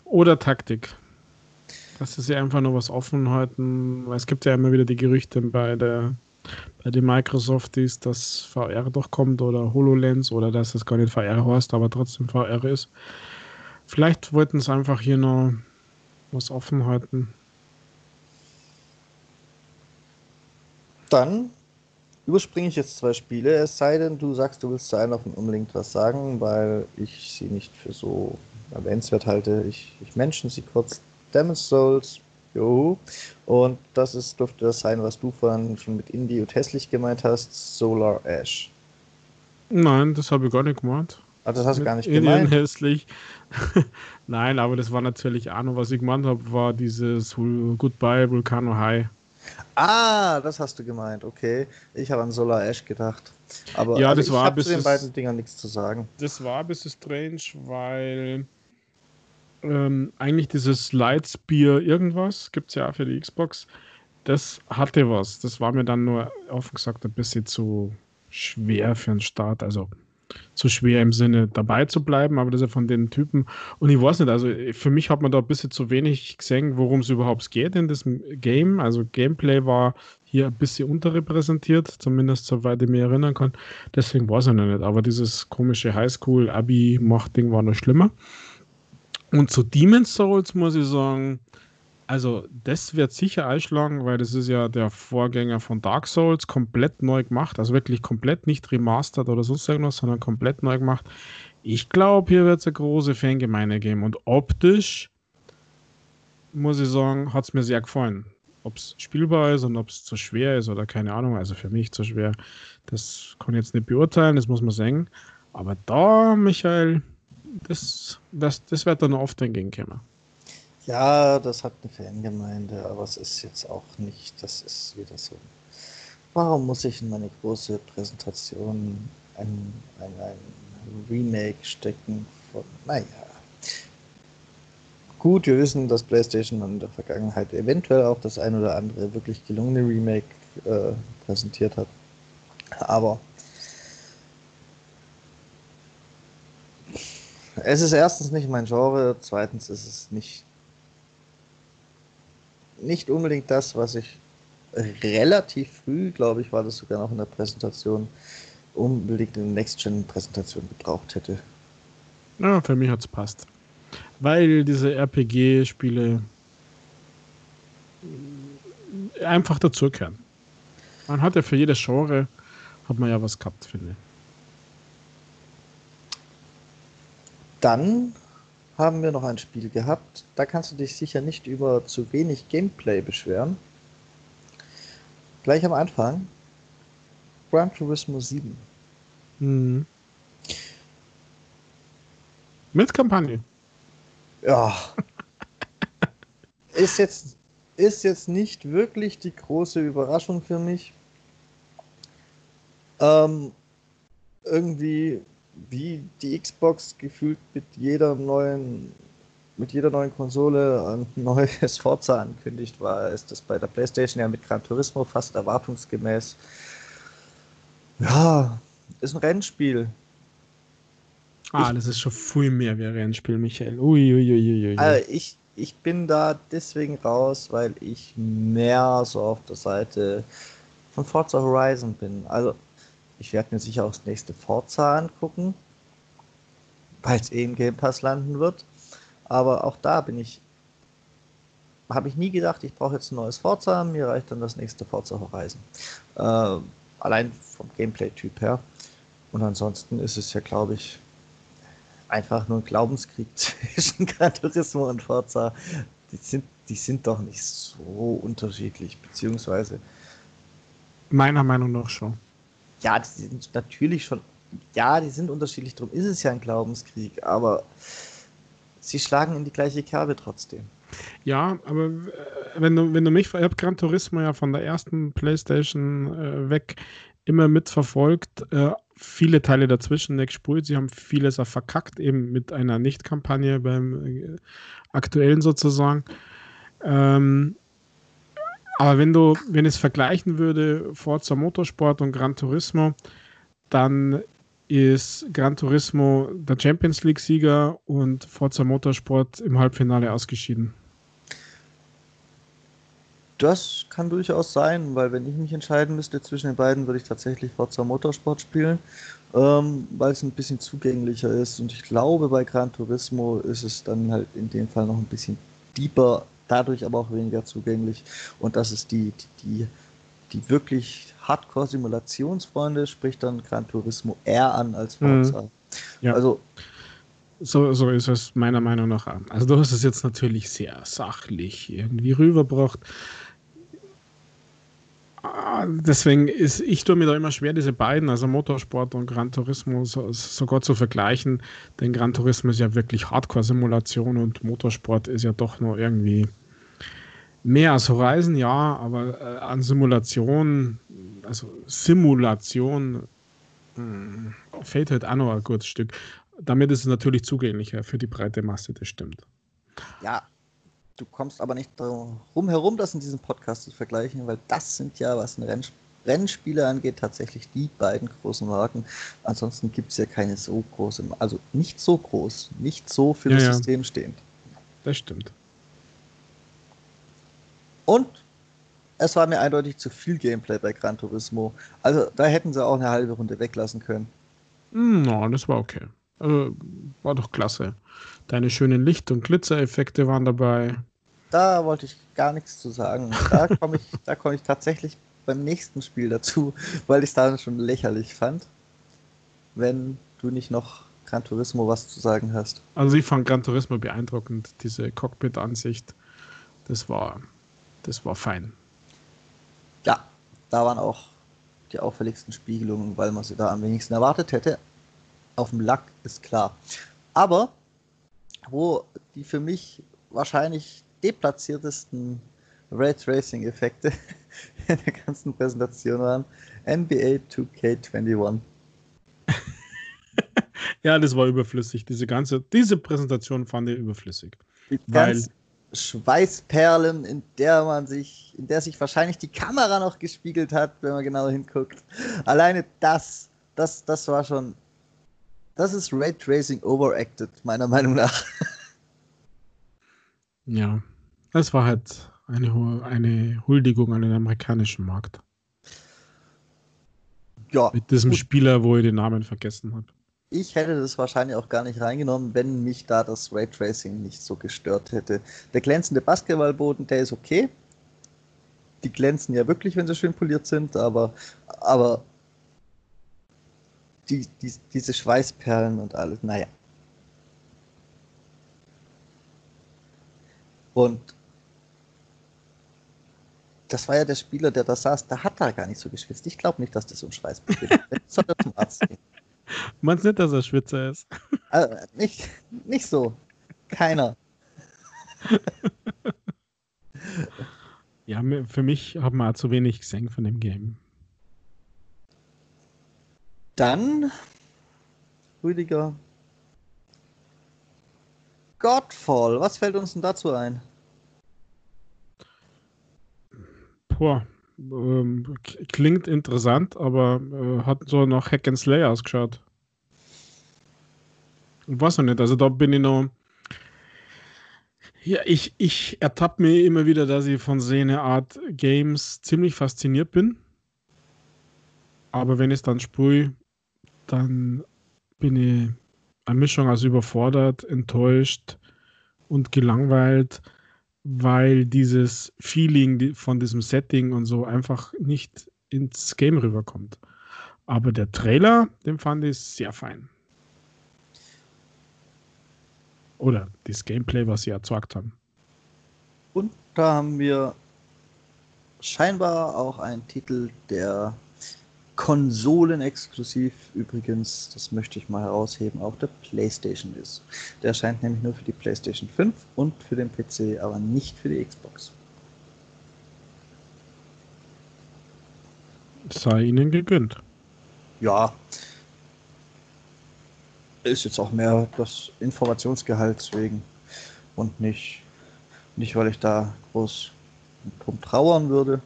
[SPEAKER 2] Oder Taktik. Dass sie einfach nur was offen halten, weil es gibt ja immer wieder die Gerüchte bei der bei den Microsofties, dass VR doch kommt oder HoloLens oder dass es gar nicht VR heißt, aber trotzdem VR ist. Vielleicht wollten sie einfach hier noch was offen halten.
[SPEAKER 1] Dann überspringe ich jetzt zwei Spiele, es sei denn, du sagst, du willst zu einem davon unbedingt was sagen, weil ich sie nicht für so erwähnenswert halte. Ich, ich mention sie kurz. Demon's Souls, jo. Und das ist, dürfte das sein, was du vorhin schon mit Indie und hässlich gemeint hast, Solar Ash.
[SPEAKER 2] Nein, das habe ich gar nicht gemeint.
[SPEAKER 1] Ah, das hast du gar nicht
[SPEAKER 2] Indien gemeint? hässlich. Nein, aber das war natürlich auch noch, was ich gemeint habe, war dieses Goodbye Volcano High.
[SPEAKER 1] Ah, das hast du gemeint, okay. Ich habe an Solar Ash gedacht. Aber
[SPEAKER 2] ja, also das war
[SPEAKER 1] zu den beiden Dingern nichts zu sagen.
[SPEAKER 2] Das war ein bisschen strange, weil ähm, eigentlich dieses Lightspear irgendwas, gibt es ja auch für die Xbox, das hatte was. Das war mir dann nur offen gesagt ein bisschen zu schwer für den Start. Also zu schwer im Sinne dabei zu bleiben, aber das ist ja von den Typen. Und ich weiß nicht, also für mich hat man da ein bisschen zu wenig gesehen, worum es überhaupt geht in diesem Game. Also Gameplay war hier ein bisschen unterrepräsentiert, zumindest soweit ich mich erinnern kann. Deswegen es ja noch nicht. Aber dieses komische Highschool-Abi-Macht-Ding war noch schlimmer. Und zu Demon's Souls muss ich sagen, also das wird sicher einschlagen, weil das ist ja der Vorgänger von Dark Souls, komplett neu gemacht. Also wirklich komplett nicht remastered oder sonst irgendwas, sondern komplett neu gemacht. Ich glaube, hier wird es eine große Fangemeinde geben. Und optisch, muss ich sagen, hat es mir sehr gefallen. Ob es spielbar ist und ob es zu schwer ist oder keine Ahnung, also für mich zu schwer, das kann ich jetzt nicht beurteilen, das muss man sagen. Aber da, Michael, das, das, das wird dann oft entgegenkommen.
[SPEAKER 1] Ja, das hat eine Fangemeinde, aber es ist jetzt auch nicht, das ist wieder so. Warum muss ich in meine große Präsentation ein, ein, ein Remake stecken von, naja. Gut, wir wissen, dass PlayStation in der Vergangenheit eventuell auch das ein oder andere wirklich gelungene Remake äh, präsentiert hat. Aber es ist erstens nicht mein Genre, zweitens ist es nicht nicht unbedingt das, was ich relativ früh, glaube ich, war das sogar noch in der Präsentation, unbedingt in der Next-Gen-Präsentation gebraucht hätte.
[SPEAKER 2] Ja, für mich hat es passt. Weil diese RPG-Spiele einfach dazugehören. Man hat ja für jedes Genre hat man ja was gehabt, finde ich.
[SPEAKER 1] Dann haben wir noch ein Spiel gehabt. Da kannst du dich sicher nicht über zu wenig Gameplay beschweren. Gleich am Anfang. Gran Turismo 7.
[SPEAKER 2] Mhm. Mit Kampagne.
[SPEAKER 1] Ja. ist jetzt, ist jetzt nicht wirklich die große Überraschung für mich. Ähm, irgendwie wie die Xbox gefühlt mit jeder neuen mit jeder neuen Konsole ein neues Forza ankündigt, war ist das bei der PlayStation ja mit Gran Turismo fast erwartungsgemäß. Ja, ist ein Rennspiel.
[SPEAKER 2] Ah, ich, das ist schon viel mehr wie ein Rennspiel, Michael. Uiuiuiui. Ui, ui, ui.
[SPEAKER 1] Also ich, ich bin da deswegen raus, weil ich mehr so auf der Seite von Forza Horizon bin. Also ich werde mir sicher auch das nächste Forza angucken, weil es eh im Game Pass landen wird. Aber auch da bin ich, habe ich nie gedacht, ich brauche jetzt ein neues Forza, mir reicht dann das nächste Forza Horizon. Äh, allein vom Gameplay-Typ her. Und ansonsten ist es ja, glaube ich, einfach nur ein Glaubenskrieg zwischen Gran Turismo und Forza. Die sind, die sind doch nicht so unterschiedlich, beziehungsweise.
[SPEAKER 2] Meiner Meinung nach schon
[SPEAKER 1] ja, die sind natürlich schon, ja, die sind unterschiedlich, darum ist es ja ein Glaubenskrieg, aber sie schlagen in die gleiche Kerbe trotzdem.
[SPEAKER 2] Ja, aber äh, wenn du, wenn du mich, ich habe Gran Turismo ja von der ersten Playstation äh, weg immer mitverfolgt, äh, viele Teile dazwischen nicht gespult, sie haben vieles auch verkackt, eben mit einer Nicht-Kampagne beim äh, aktuellen sozusagen. Ähm, aber wenn du, wenn es vergleichen würde, Forza Motorsport und Gran Turismo, dann ist Gran Turismo der Champions League-Sieger und Forza Motorsport im Halbfinale ausgeschieden.
[SPEAKER 1] Das kann durchaus sein, weil wenn ich mich entscheiden müsste zwischen den beiden, würde ich tatsächlich Forza Motorsport spielen, ähm, weil es ein bisschen zugänglicher ist. Und ich glaube, bei Gran Turismo ist es dann halt in dem Fall noch ein bisschen deeper dadurch aber auch weniger zugänglich. Und das ist die, die, die wirklich Hardcore-Simulationsfreunde, spricht dann Gran Turismo eher an als Forza. Mhm.
[SPEAKER 2] Ja. Also so, so ist es meiner Meinung nach an. Also du hast es jetzt natürlich sehr sachlich irgendwie rübergebracht. Ah, deswegen ist ich tue mir da immer schwer, diese beiden, also Motorsport und Gran Turismo, so, sogar zu vergleichen. Denn Gran Turismo ist ja wirklich Hardcore-Simulation und Motorsport ist ja doch nur irgendwie Mehr als Horizon, ja, aber äh, an Simulation, also Simulation, mh, hm, fehlt halt auch noch ein gutes Stück. Damit ist es natürlich zugänglicher für die breite Masse, das stimmt.
[SPEAKER 1] Ja, du kommst aber nicht darum herum, das in diesem Podcast zu vergleichen, weil das sind ja, was ein Renn Rennspiele angeht, tatsächlich die beiden großen Marken. Ansonsten gibt es ja keine so große, also nicht so groß, nicht so für ja, das ja. System stehend.
[SPEAKER 2] Das stimmt.
[SPEAKER 1] Und es war mir eindeutig zu viel Gameplay bei Gran Turismo. Also da hätten sie auch eine halbe Runde weglassen können.
[SPEAKER 2] Hm, no, das war okay. Also, war doch klasse. Deine schönen Licht- und Glitzereffekte waren dabei.
[SPEAKER 1] Da wollte ich gar nichts zu sagen. Da komme ich, komm ich tatsächlich beim nächsten Spiel dazu, weil ich es da schon lächerlich fand. Wenn du nicht noch Gran Turismo was zu sagen hast.
[SPEAKER 2] Also ich fand Gran Turismo beeindruckend, diese Cockpit-Ansicht. Das war, das war fein.
[SPEAKER 1] Ja, da waren auch die auffälligsten Spiegelungen, weil man sie da am wenigsten erwartet hätte. Auf dem Lack ist klar. Aber wo die für mich wahrscheinlich deplatziertesten Raytracing-Effekte in der ganzen Präsentation waren NBA 2K21.
[SPEAKER 2] ja, das war überflüssig. Diese ganze, diese Präsentation fand ich überflüssig.
[SPEAKER 1] Die weil Schweißperlen, in der man sich, in der sich wahrscheinlich die Kamera noch gespiegelt hat, wenn man genauer hinguckt. Alleine das, das, das war schon, das ist Raytracing overacted, meiner Meinung nach.
[SPEAKER 2] Ja, das war halt eine, eine Huldigung an den amerikanischen Markt. Ja. Mit diesem gut. Spieler, wo ich den Namen vergessen habe.
[SPEAKER 1] Ich hätte das wahrscheinlich auch gar nicht reingenommen, wenn mich da das Raytracing nicht so gestört hätte. Der glänzende Basketballboden, der ist okay. Die glänzen ja wirklich, wenn sie schön poliert sind, aber, aber die, die, diese Schweißperlen und alles, naja. Und das war ja der Spieler, der da saß, da hat er gar nicht so geschwitzt. Ich glaube nicht, dass das ein Schweißproblem ist. Soll er zum Arzt gehen.
[SPEAKER 2] Meinst nicht, dass er Schwitzer ist?
[SPEAKER 1] Also, nicht, nicht so. Keiner.
[SPEAKER 2] ja, für mich haben wir zu wenig gesehen von dem Game.
[SPEAKER 1] Dann, Rüdiger. Godfall, was fällt uns denn dazu ein?
[SPEAKER 2] Boah, ähm, klingt interessant, aber äh, hat so nach Hack and Slay ausgeschaut. Weiß noch nicht, also da bin ich noch. Ja, ich, ich ertappe mir immer wieder, dass ich von so einer Art Games ziemlich fasziniert bin. Aber wenn ich es dann sprühe, dann bin ich eine Mischung aus überfordert, enttäuscht und gelangweilt weil dieses Feeling von diesem Setting und so einfach nicht ins Game rüberkommt. Aber der Trailer, den fand ich sehr fein. Oder das Gameplay, was sie erzeugt haben.
[SPEAKER 1] Und da haben wir scheinbar auch einen Titel, der konsolenexklusiv übrigens, das möchte ich mal herausheben, auch der PlayStation ist. Der erscheint nämlich nur für die PlayStation 5 und für den PC, aber nicht für die Xbox.
[SPEAKER 2] Sei ihnen gegönnt.
[SPEAKER 1] Ja. Ist jetzt auch mehr das Informationsgehalt wegen und nicht, nicht weil ich da groß drum trauern würde.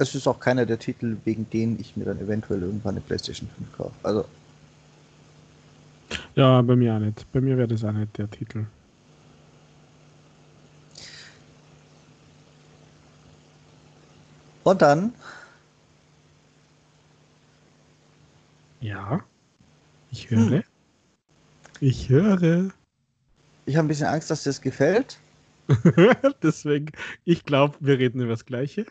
[SPEAKER 1] Es ist auch keiner der Titel, wegen denen ich mir dann eventuell irgendwann eine PlayStation 5 kaufe. Also.
[SPEAKER 2] Ja, bei mir auch nicht. Bei mir wäre das auch nicht der Titel.
[SPEAKER 1] Und dann.
[SPEAKER 2] Ja. Ich höre. Hm. Ich höre.
[SPEAKER 1] Ich habe ein bisschen Angst, dass dir das gefällt.
[SPEAKER 2] Deswegen, ich glaube, wir reden über das Gleiche.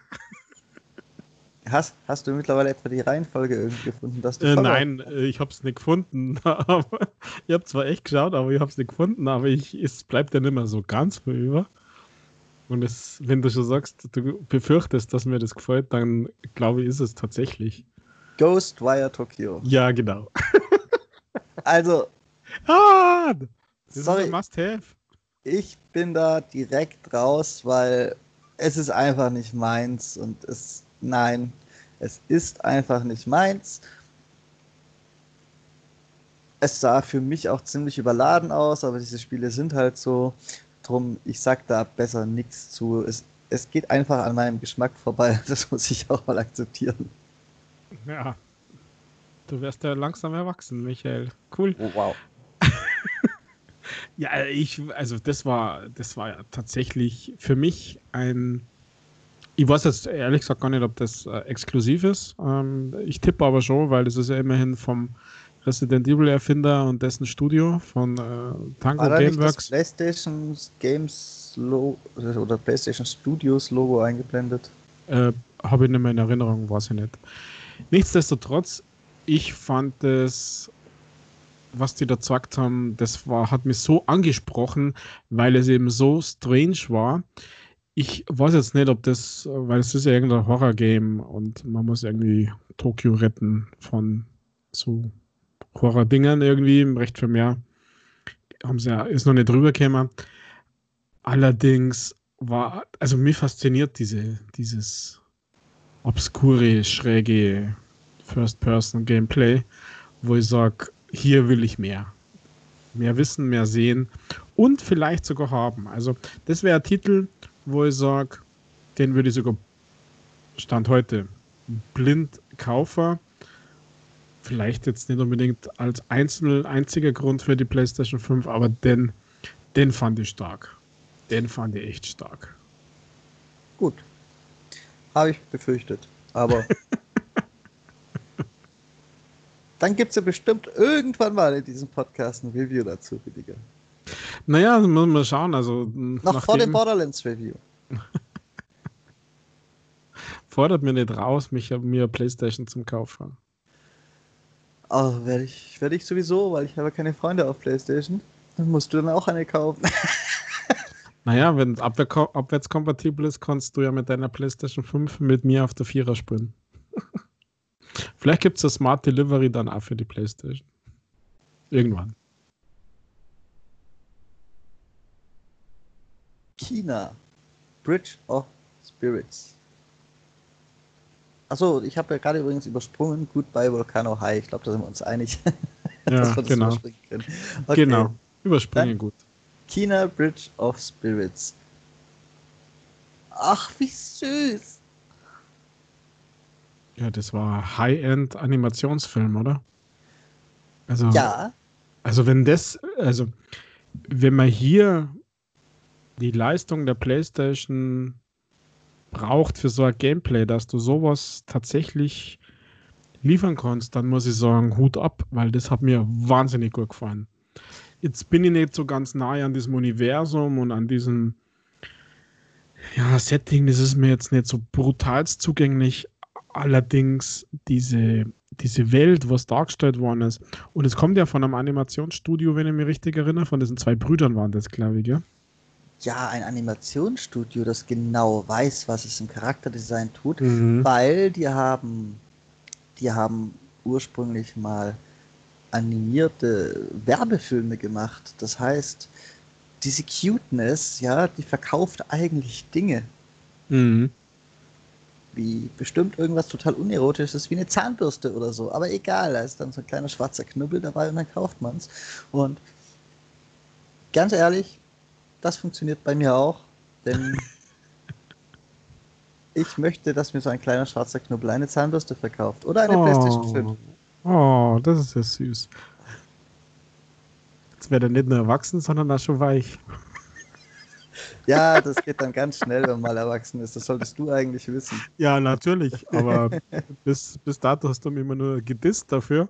[SPEAKER 1] Hast, hast du mittlerweile etwa die Reihenfolge irgendwie gefunden, dass du
[SPEAKER 2] äh, Nein, äh, ich habe es nicht gefunden. ich habe zwar echt geschaut, aber ich habe es nicht gefunden. Aber ich, es bleibt ja nicht mehr so ganz vorüber. Und es, wenn du schon sagst, du befürchtest, dass mir das gefällt, dann glaube ich, ist es tatsächlich.
[SPEAKER 1] Ghostwire Tokyo.
[SPEAKER 2] Ja, genau.
[SPEAKER 1] also.
[SPEAKER 2] Ah, das sorry, ist Must-Have.
[SPEAKER 1] Ich bin da direkt raus, weil es ist einfach nicht meins und es nein, es ist einfach nicht meins. Es sah für mich auch ziemlich überladen aus, aber diese Spiele sind halt so. Drum, ich sag da besser nichts zu. Es, es geht einfach an meinem Geschmack vorbei. Das muss ich auch mal akzeptieren.
[SPEAKER 2] Ja. Du wirst ja langsam erwachsen, Michael. Cool.
[SPEAKER 1] Oh, wow.
[SPEAKER 2] ja, ich, also das war, das war ja tatsächlich für mich ein. Ich weiß jetzt ehrlich gesagt gar nicht, ob das äh, exklusiv ist. Ähm, ich tippe aber schon, weil das ist ja immerhin vom Resident Evil Erfinder und dessen Studio von äh, Tango
[SPEAKER 1] War
[SPEAKER 2] Gameworks.
[SPEAKER 1] das PlayStation Games Logo oder PlayStation Studios Logo eingeblendet?
[SPEAKER 2] Äh, Habe ich nicht mehr in Erinnerung, weiß ich nicht. Nichtsdestotrotz, ich fand es, was die da gesagt haben, das war, hat mich so angesprochen, weil es eben so strange war. Ich weiß jetzt nicht, ob das, weil es ist ja irgendein Horror-Game und man muss irgendwie Tokio retten von so Horror-Dingern irgendwie, recht viel mehr. Haben sie ja, ist noch nicht drüber gekommen. Allerdings war, also mich fasziniert diese, dieses obskure, schräge First-Person-Gameplay, wo ich sage, hier will ich mehr. Mehr wissen, mehr sehen und vielleicht sogar haben. Also, das wäre ein Titel, wo ich sage, den würde ich sogar Stand heute blind kaufen. Vielleicht jetzt nicht unbedingt als einzelner, einziger Grund für die PlayStation 5, aber den, den fand ich stark. Den fand ich echt stark.
[SPEAKER 1] Gut. Habe ich befürchtet. Aber dann gibt es ja bestimmt irgendwann mal in diesem Podcast ein Review dazu, Rüdiger.
[SPEAKER 2] Naja, also müssen wir schauen. Also,
[SPEAKER 1] Noch vor dem Borderlands Review.
[SPEAKER 2] fordert mir nicht raus, mich mir PlayStation zum Kaufen.
[SPEAKER 1] Oh, werde ich, werd ich sowieso, weil ich habe keine Freunde auf PlayStation. Dann musst du dann auch eine kaufen.
[SPEAKER 2] Naja, wenn es abwär abwärtskompatibel ist, kannst du ja mit deiner PlayStation 5 mit mir auf der Vierer spielen. Vielleicht gibt es das Smart Delivery dann auch für die PlayStation. Irgendwann.
[SPEAKER 1] China. Bridge of Spirits. Achso, ich habe ja gerade übrigens übersprungen. Goodbye Volcano High. Ich glaube, da sind wir uns einig.
[SPEAKER 2] Ja, genau.
[SPEAKER 1] Okay.
[SPEAKER 2] Genau. Überspringen
[SPEAKER 1] Dann-
[SPEAKER 2] gut.
[SPEAKER 1] China Bridge of Spirits. Ach, wie süß.
[SPEAKER 2] Ja, das war High-End Animationsfilm, oder? Also,
[SPEAKER 1] Ja,
[SPEAKER 2] also wenn das, also wenn man hier die Leistung der PlayStation braucht für so ein Gameplay, dass du sowas tatsächlich liefern kannst, dann muss ich sagen, Hut ab, weil das hat mir wahnsinnig gut gefallen. Jetzt bin ich nicht so ganz nahe an diesem Universum und an diesem ja, Setting, das ist mir jetzt nicht so brutal zugänglich. Allerdings diese, diese Welt, was dargestellt worden ist, und es kommt ja von einem Animationsstudio, wenn ich mich richtig erinnere, von diesen zwei Brüdern waren das, glaube ich, ja?
[SPEAKER 1] Ja, ein Animationsstudio, das genau weiß, was es im Charakterdesign tut,
[SPEAKER 2] Mhm.
[SPEAKER 1] weil die haben, die haben ursprünglich mal animierte Werbefilme gemacht. Das heißt, diese Cuteness, ja, die verkauft eigentlich Dinge,
[SPEAKER 2] Mhm.
[SPEAKER 1] wie bestimmt irgendwas total unerotisches, wie eine Zahnbürste oder so. Aber egal, da ist dann so ein kleiner schwarzer Knubbel dabei und dann kauft man's. Und ganz ehrlich, das funktioniert bei mir auch, denn ich möchte, dass mir so ein kleiner schwarzer Knubbel eine Zahnbürste verkauft oder eine PlayStation 5.
[SPEAKER 2] Oh, das ist ja süß. Jetzt wäre er nicht nur erwachsen, sondern auch schon weich.
[SPEAKER 1] Ja, das geht dann ganz schnell, wenn man mal erwachsen ist. Das solltest du eigentlich wissen.
[SPEAKER 2] Ja, natürlich, aber bis, bis dato hast du mich immer nur gedisst dafür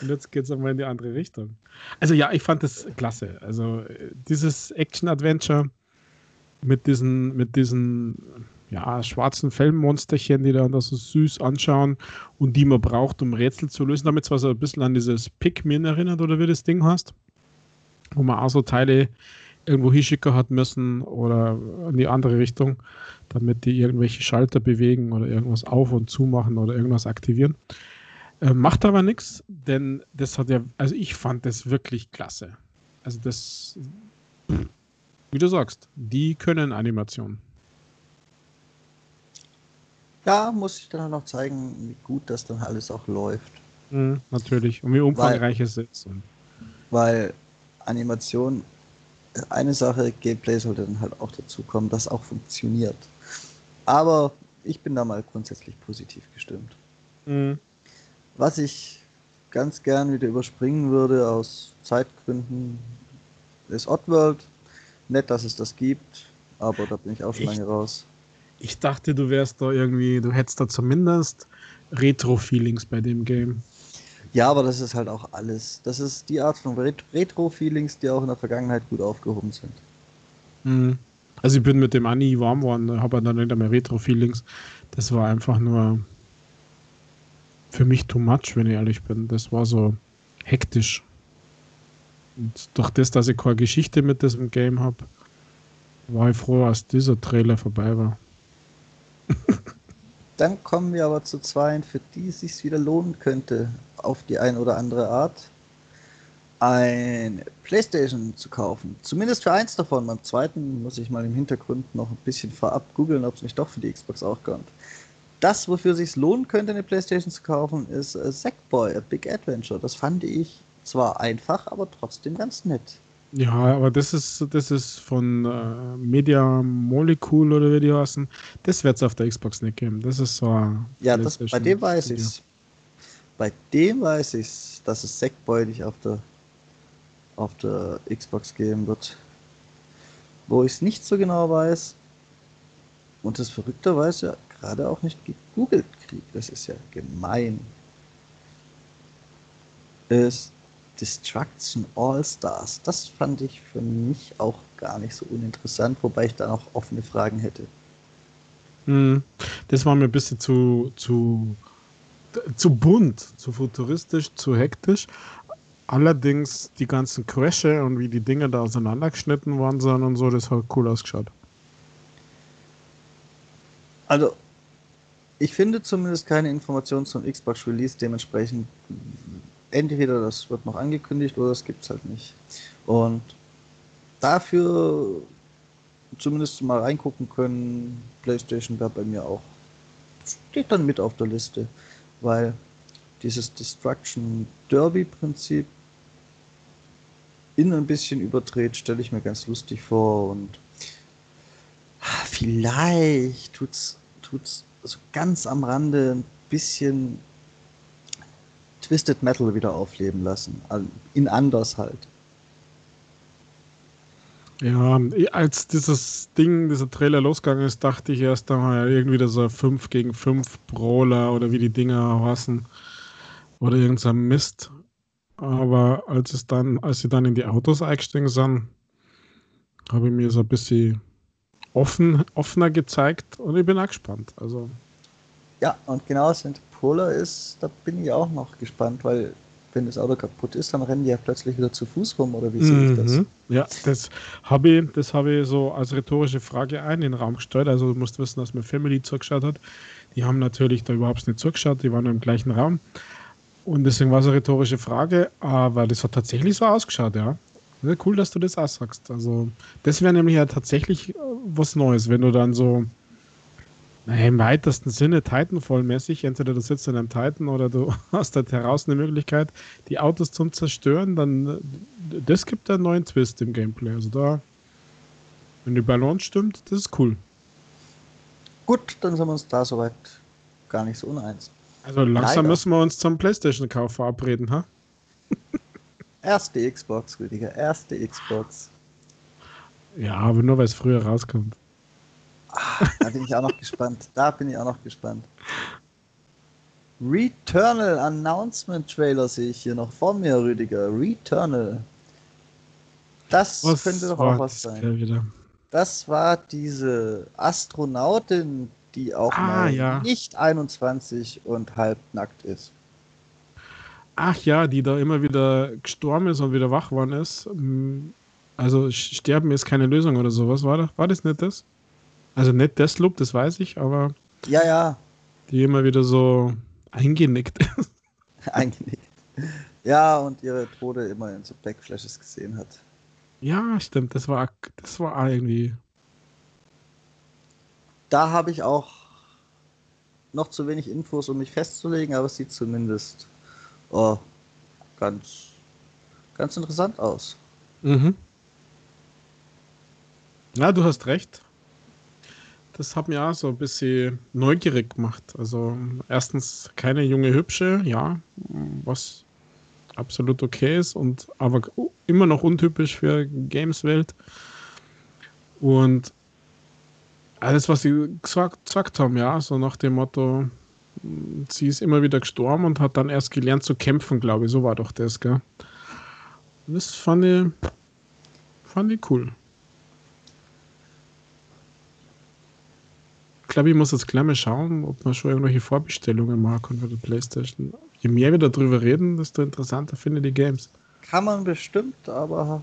[SPEAKER 2] und jetzt geht es einmal in die andere Richtung. Also ja, ich fand das klasse. Also äh, dieses Action-Adventure mit diesen, mit diesen ja, schwarzen Fellmonsterchen, die dann da so süß anschauen und die man braucht, um Rätsel zu lösen, damit zwar so ein bisschen an dieses Pikmin erinnert oder wie das Ding heißt, wo man auch so Teile irgendwo hinschicken hat müssen oder in die andere Richtung, damit die irgendwelche Schalter bewegen oder irgendwas auf und zu machen oder irgendwas aktivieren. Äh, macht aber nichts, denn das hat ja, also ich fand das wirklich klasse. Also das, wie du sagst, die können Animation.
[SPEAKER 1] Ja, muss ich dann auch noch zeigen, wie gut das dann alles auch läuft.
[SPEAKER 2] Mhm, natürlich. Und wie umfangreich es ist.
[SPEAKER 1] Weil Animation eine Sache, Gameplay sollte dann halt auch dazu kommen, das auch funktioniert. Aber ich bin da mal grundsätzlich positiv gestimmt. Mhm. Was ich ganz gern wieder überspringen würde aus Zeitgründen, ist Oddworld. Nett, dass es das gibt, aber da bin ich auch schon ich, lange raus.
[SPEAKER 2] Ich dachte, du wärst da irgendwie, du hättest da zumindest Retro-Feelings bei dem Game.
[SPEAKER 1] Ja, aber das ist halt auch alles. Das ist die Art von Retro-Feelings, die auch in der Vergangenheit gut aufgehoben sind.
[SPEAKER 2] Mhm. Also ich bin mit dem Anni warm geworden, habe dann nicht mehr Retro-Feelings. Das war einfach nur für mich too much, wenn ich ehrlich bin. Das war so hektisch. Und durch das, dass ich keine Geschichte mit diesem Game habe, war ich froh, als dieser Trailer vorbei war.
[SPEAKER 1] Dann kommen wir aber zu zwei, für die es sich wieder lohnen könnte, auf die eine oder andere Art eine Playstation zu kaufen. Zumindest für eins davon. Beim zweiten muss ich mal im Hintergrund noch ein bisschen vorab googeln, ob es nicht doch für die Xbox auch kommt. Das, wofür es sich lohnen könnte, eine Playstation zu kaufen, ist äh, Sackboy, A Big Adventure. Das fand ich zwar einfach, aber trotzdem ganz nett.
[SPEAKER 2] Ja, aber das ist, das ist von äh, Media Molecule oder wie die heißen. Das wird es auf der Xbox nicht geben. Das ist so.
[SPEAKER 1] Ja, das, bei dem weiß ich Bei dem weiß ich dass es Sackboy nicht auf der, auf der Xbox geben wird. Wo ich es nicht so genau weiß, und das verrückterweise ja gerade auch nicht gegoogelt kriege, das ist ja gemein, ist Destruction All Stars. Das fand ich für mich auch gar nicht so uninteressant, wobei ich da noch offene Fragen hätte.
[SPEAKER 2] Hm, das war mir ein bisschen zu, zu, zu bunt, zu futuristisch, zu hektisch. Allerdings die ganzen Crashe und wie die Dinge da auseinandergeschnitten worden sind und so, das hat cool ausgeschaut.
[SPEAKER 1] Also, ich finde zumindest keine Informationen zum Xbox Release, dementsprechend entweder das wird noch angekündigt oder das gibt es halt nicht. Und dafür zumindest mal reingucken können, PlayStation wäre bei mir auch, steht dann mit auf der Liste, weil dieses Destruction Derby Prinzip in ein bisschen überdreht, stelle ich mir ganz lustig vor und vielleicht tut's, tut's so ganz am Rande ein bisschen Twisted Metal wieder aufleben lassen. In anders halt.
[SPEAKER 2] Ja, als dieses Ding, dieser Trailer losgegangen ist, dachte ich erst einmal irgendwie so 5 gegen 5 Brawler oder wie die Dinger heißen. Oder irgendein Mist. Aber als es dann, als sie dann in die Autos eingestiegen sind, habe ich mir so ein bisschen offen, offener gezeigt und ich bin auch gespannt. Also.
[SPEAKER 1] Ja, und genau sind Polar ist, da bin ich auch noch gespannt, weil wenn das Auto kaputt ist, dann rennen die ja plötzlich wieder zu Fuß rum, oder wie sehe ich das? Mhm.
[SPEAKER 2] Ja, das habe ich, das ich so als rhetorische Frage ein in den Raum gestellt. Also du musst wissen, dass mir Family zugeschaut hat. Die haben natürlich da überhaupt nicht zugeschaut, die waren im gleichen Raum. Und deswegen war es eine rhetorische Frage, aber das hat tatsächlich so ausgeschaut, ja. Cool, dass du das auch sagst. Also, das wäre nämlich ja tatsächlich äh, was Neues, wenn du dann so naja, im weitesten Sinne Titanfall-mäßig. Entweder du sitzt in einem Titan oder du hast da heraus eine Möglichkeit, die Autos zum Zerstören. Dann das gibt einen neuen Twist im Gameplay. Also da, wenn die Balance stimmt, das ist cool.
[SPEAKER 1] Gut, dann sind wir uns da soweit gar nicht so uneins.
[SPEAKER 2] Also langsam Leider. müssen wir uns zum PlayStation-Kauf verabreden, ha?
[SPEAKER 1] Erste Xbox, Rüdiger, erste Xbox.
[SPEAKER 2] Ja, aber nur weil es früher rauskommt.
[SPEAKER 1] Ah, da bin ich auch noch gespannt. Da bin ich auch noch gespannt. Returnal Announcement Trailer sehe ich hier noch vor mir, Rüdiger. Returnal. Das was könnte doch auch was sein. Das war diese Astronautin, die auch ah, mal ja. nicht 21 und halb nackt ist.
[SPEAKER 2] Ach ja, die da immer wieder gestorben ist und wieder wach worden ist. Also sterben ist keine Lösung oder sowas, war das, war das nicht das? Also nicht Deathloop, das weiß ich, aber.
[SPEAKER 1] Ja, ja.
[SPEAKER 2] Die immer wieder so eingenickt ist.
[SPEAKER 1] eingenickt. Ja, und ihre Tode immer in so Backflashes gesehen hat.
[SPEAKER 2] Ja, stimmt. Das war, das war irgendwie.
[SPEAKER 1] Da habe ich auch noch zu wenig Infos, um mich festzulegen, aber es sieht zumindest oh, ganz, ganz interessant aus. Mhm.
[SPEAKER 2] Ja, du hast recht. Das hat mir auch so ein bisschen neugierig gemacht. Also erstens keine junge Hübsche, ja, was absolut okay ist und aber immer noch untypisch für Games-Welt. Und alles, was sie gesagt, gesagt haben, ja, so nach dem Motto, sie ist immer wieder gestorben und hat dann erst gelernt zu kämpfen, glaube ich. So war doch das, gell? Das fand ich, fand ich cool. Glaube, ich muss jetzt gleich mal schauen, ob man schon irgendwelche Vorbestellungen machen kann für die Playstation. Je mehr wir darüber reden, desto interessanter finde ich die Games.
[SPEAKER 1] Kann man bestimmt, aber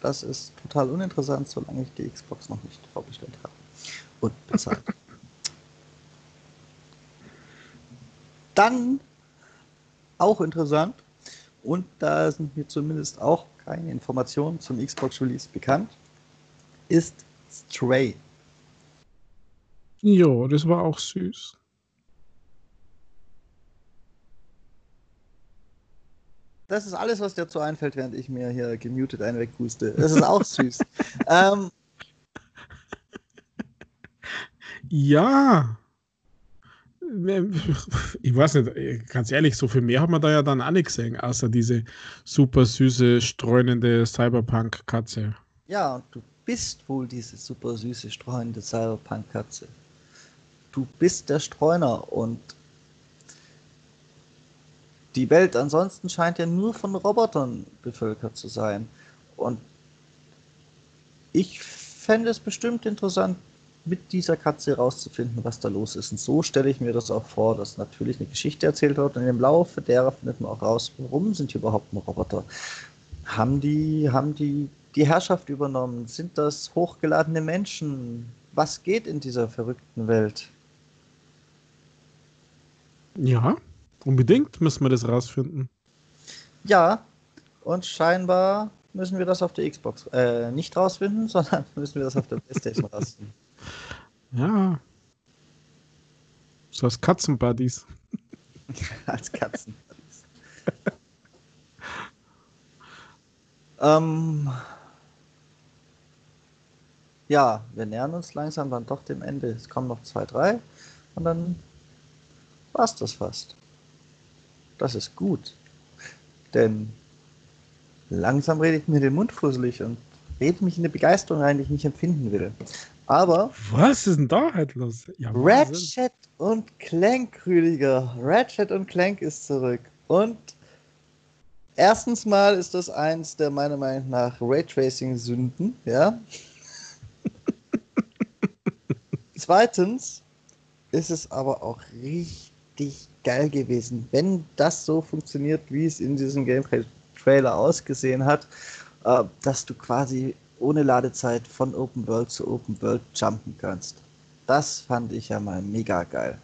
[SPEAKER 1] das ist total uninteressant, solange ich die Xbox noch nicht vorbestellt habe und bezahlt. Dann auch interessant, und da sind mir zumindest auch keine Informationen zum Xbox Release bekannt, ist Stray.
[SPEAKER 2] Ja, das war auch süß.
[SPEAKER 1] Das ist alles, was dir dazu einfällt, während ich mir hier gemutet einen. Das ist auch süß. ähm,
[SPEAKER 2] ja. Ich weiß nicht, ganz ehrlich, so viel mehr haben wir da ja dann auch nicht gesehen, außer diese super süße, streunende Cyberpunk-Katze.
[SPEAKER 1] Ja, und du bist wohl diese super süße, streunende Cyberpunk-Katze. Du bist der Streuner und die Welt ansonsten scheint ja nur von Robotern bevölkert zu sein. Und ich fände es bestimmt interessant, mit dieser Katze herauszufinden, was da los ist. Und so stelle ich mir das auch vor, dass natürlich eine Geschichte erzählt wird und im Laufe derer findet man auch raus, warum sind die überhaupt ein Roboter? Haben die, haben die die Herrschaft übernommen? Sind das hochgeladene Menschen? Was geht in dieser verrückten Welt?
[SPEAKER 2] Ja, Unbedingt müssen wir das rausfinden.
[SPEAKER 1] Ja, und scheinbar müssen wir das auf der Xbox äh, nicht rausfinden, sondern müssen wir das auf der Playstation rausfinden.
[SPEAKER 2] Ja. So als Katzenbuddies.
[SPEAKER 1] als Katzenbuddies. ähm, ja, wir nähern uns langsam dann doch dem Ende. Es kommen noch zwei, drei und dann war es das fast. Das ist gut. Denn langsam rede ich mir den Mund fusselig und rede mich in eine Begeisterung rein, die ich nicht empfinden will. Aber.
[SPEAKER 2] Was ist denn da halt los?
[SPEAKER 1] Ja, Ratchet und Clank, Rüdiger. Ratchet und Clank ist zurück. Und erstens mal ist das eins der meiner Meinung nach Raytracing-Sünden, ja. Zweitens ist es aber auch richtig geil gewesen, wenn das so funktioniert, wie es in diesem Gameplay-Trailer ausgesehen hat, äh, dass du quasi ohne Ladezeit von Open World zu Open World jumpen kannst. Das fand ich ja mal mega geil.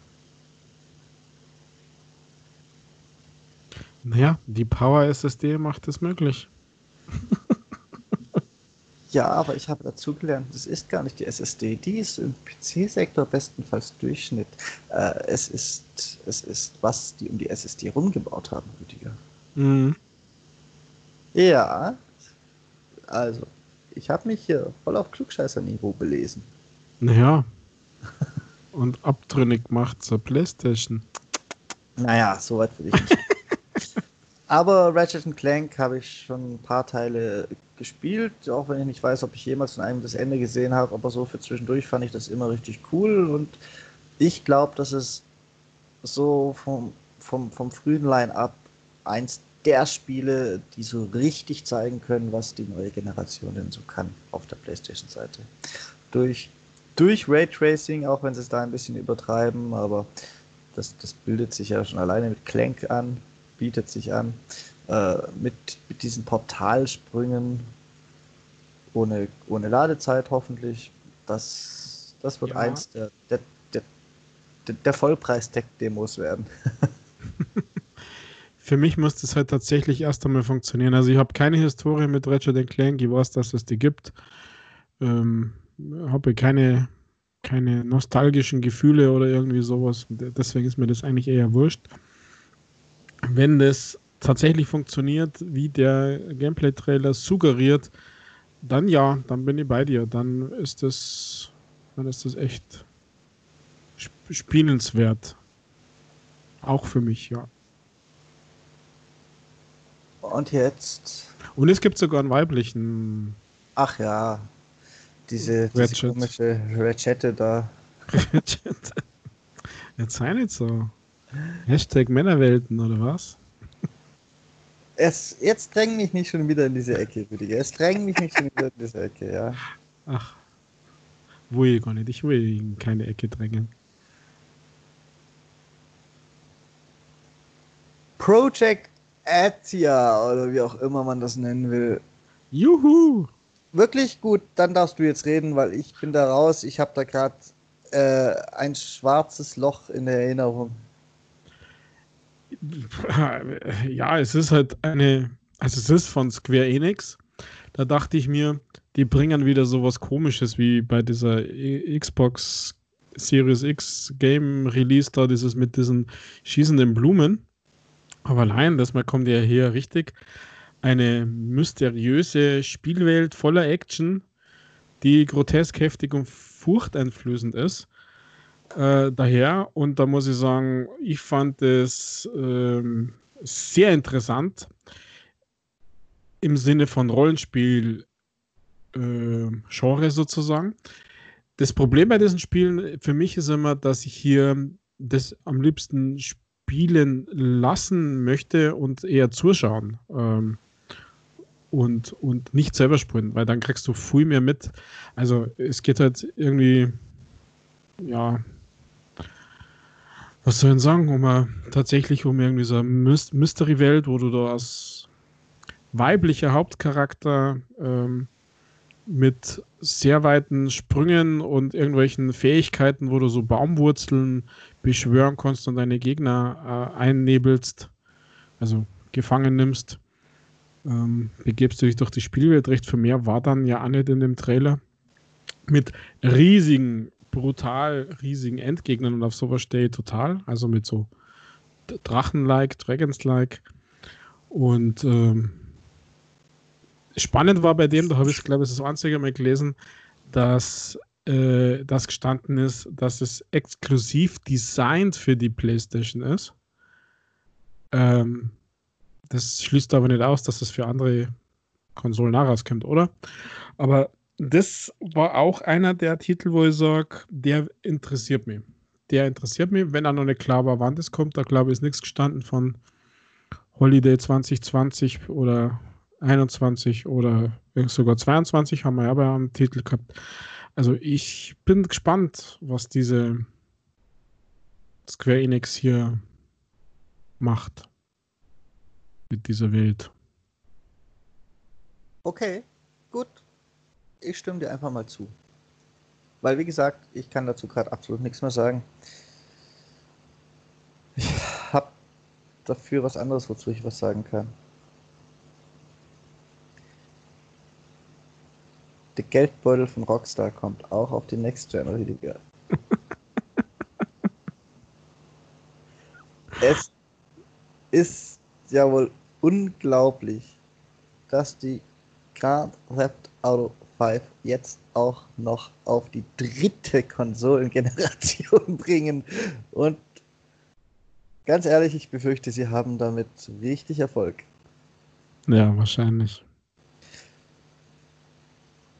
[SPEAKER 2] Naja, die Power SSD macht es möglich.
[SPEAKER 1] Ja, aber ich habe dazugelernt, das ist gar nicht die SSD, die ist im PC-Sektor bestenfalls Durchschnitt. Äh, es, ist, es ist, was die um die SSD rumgebaut haben, Rüdiger. Mhm. Ja, also, ich habe mich hier voll auf Klugscheißer-Niveau belesen.
[SPEAKER 2] Naja, und abtrünnig macht zur Playstation.
[SPEAKER 1] Naja, so weit würde ich nicht. Aber Ratchet Clank habe ich schon ein paar Teile gespielt, auch wenn ich nicht weiß, ob ich jemals von einem das Ende gesehen habe, aber so für zwischendurch fand ich das immer richtig cool und ich glaube, dass es so vom, vom, vom frühen Line-Up eins der Spiele, die so richtig zeigen können, was die neue Generation denn so kann auf der PlayStation-Seite. Durch, durch Raytracing, auch wenn sie es da ein bisschen übertreiben, aber das, das bildet sich ja schon alleine mit Clank an bietet sich an. Äh, mit, mit diesen Portalsprüngen ohne, ohne Ladezeit hoffentlich. Das, das wird ja. eins der, der, der, der Vollpreis-Tech-Demos werden.
[SPEAKER 2] Für mich muss das halt tatsächlich erst einmal funktionieren. Also ich habe keine Historie mit Ratchet Clank, ich weiß, dass es die gibt. Ähm, habe keine, keine nostalgischen Gefühle oder irgendwie sowas. Deswegen ist mir das eigentlich eher wurscht wenn das tatsächlich funktioniert, wie der Gameplay-Trailer suggeriert, dann ja, dann bin ich bei dir. Dann ist das, dann ist das echt spielenswert. Auch für mich, ja.
[SPEAKER 1] Und jetzt?
[SPEAKER 2] Und es gibt sogar einen weiblichen.
[SPEAKER 1] Ach ja, diese, diese komische Ratchette da. Ratchette.
[SPEAKER 2] Jetzt sei nicht so. Hashtag Männerwelten, oder was?
[SPEAKER 1] Es, jetzt dräng mich nicht schon wieder in diese Ecke, Rüdiger. Es dräng mich nicht schon wieder in diese Ecke, ja.
[SPEAKER 2] Ach. Will ich gar nicht. Ich will in keine Ecke drängen.
[SPEAKER 1] Project Atia oder wie auch immer man das nennen will.
[SPEAKER 2] Juhu!
[SPEAKER 1] Wirklich gut, dann darfst du jetzt reden, weil ich bin da raus. Ich habe da gerade äh, ein schwarzes Loch in der Erinnerung.
[SPEAKER 2] Ja, es ist halt eine, also es ist von Square Enix. Da dachte ich mir, die bringen wieder sowas komisches wie bei dieser Xbox Series X Game Release da, dieses mit diesen schießenden Blumen. Aber allein, das mal kommt ja hier richtig eine mysteriöse Spielwelt voller Action, die grotesk heftig und furchteinflößend ist. Äh, daher, und da muss ich sagen, ich fand es ähm, sehr interessant im Sinne von Rollenspiel äh, Genre sozusagen. Das Problem bei diesen Spielen für mich ist immer, dass ich hier das am liebsten spielen lassen möchte und eher zuschauen. Ähm, und, und nicht selber spielen, weil dann kriegst du viel mehr mit. Also es geht halt irgendwie, ja, was soll ich sagen, um a, tatsächlich um irgendwie so eine Mystery-Welt, wo du da als weiblicher Hauptcharakter ähm, mit sehr weiten Sprüngen und irgendwelchen Fähigkeiten, wo du so Baumwurzeln beschwören kannst und deine Gegner äh, einnebelst, also gefangen nimmst ähm, begebst du dich durch die Spielwelt. Recht für mehr war dann ja auch nicht in dem Trailer. Mit riesigen, brutal riesigen Endgegnern und auf sowas stehe ich total. Also mit so Drachen-like, Dragons-like. Und ähm, spannend war bei dem, da habe ich, glaube ich, das einzige Mal gelesen, dass äh, das gestanden ist, dass es exklusiv designt für die PlayStation ist. Ähm, das schließt aber nicht aus, dass das für andere Konsolen herauskommt, oder? Aber das war auch einer der Titel, wo ich sage, der interessiert mich. Der interessiert mich, wenn er noch nicht klar war, wann das kommt. Da glaube ich, ist nichts gestanden von Holiday 2020 oder 21 oder sogar 22 haben wir ja bei einem Titel gehabt. Also ich bin gespannt, was diese Square Enix hier macht mit dieser Welt.
[SPEAKER 1] Okay, gut. Ich stimme dir einfach mal zu. Weil, wie gesagt, ich kann dazu gerade absolut nichts mehr sagen. Ich habe dafür was anderes, wozu ich was sagen kann. Der Geldbeutel von Rockstar kommt auch auf die Next Gen, Rüdiger. es ist ja wohl unglaublich, dass die Grand Theft Auto 5 jetzt auch noch auf die dritte Konsolengeneration bringen. Und ganz ehrlich, ich befürchte, sie haben damit richtig Erfolg.
[SPEAKER 2] Ja, wahrscheinlich.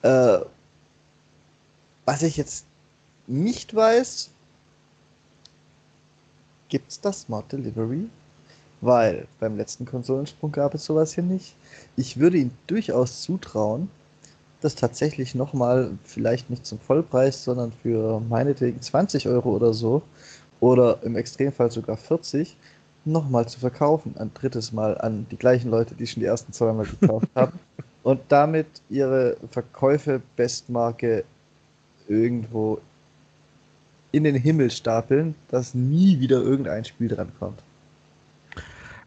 [SPEAKER 1] Äh, was ich jetzt nicht weiß, gibt es das Smart Delivery? weil beim letzten Konsolensprung gab es sowas hier nicht. Ich würde ihm durchaus zutrauen, das tatsächlich nochmal, vielleicht nicht zum Vollpreis, sondern für meinetwegen 20 Euro oder so, oder im Extremfall sogar 40, nochmal zu verkaufen, ein drittes Mal an die gleichen Leute, die schon die ersten zweimal gekauft haben, und damit ihre Verkäufe Bestmarke irgendwo in den Himmel stapeln, dass nie wieder irgendein Spiel drankommt.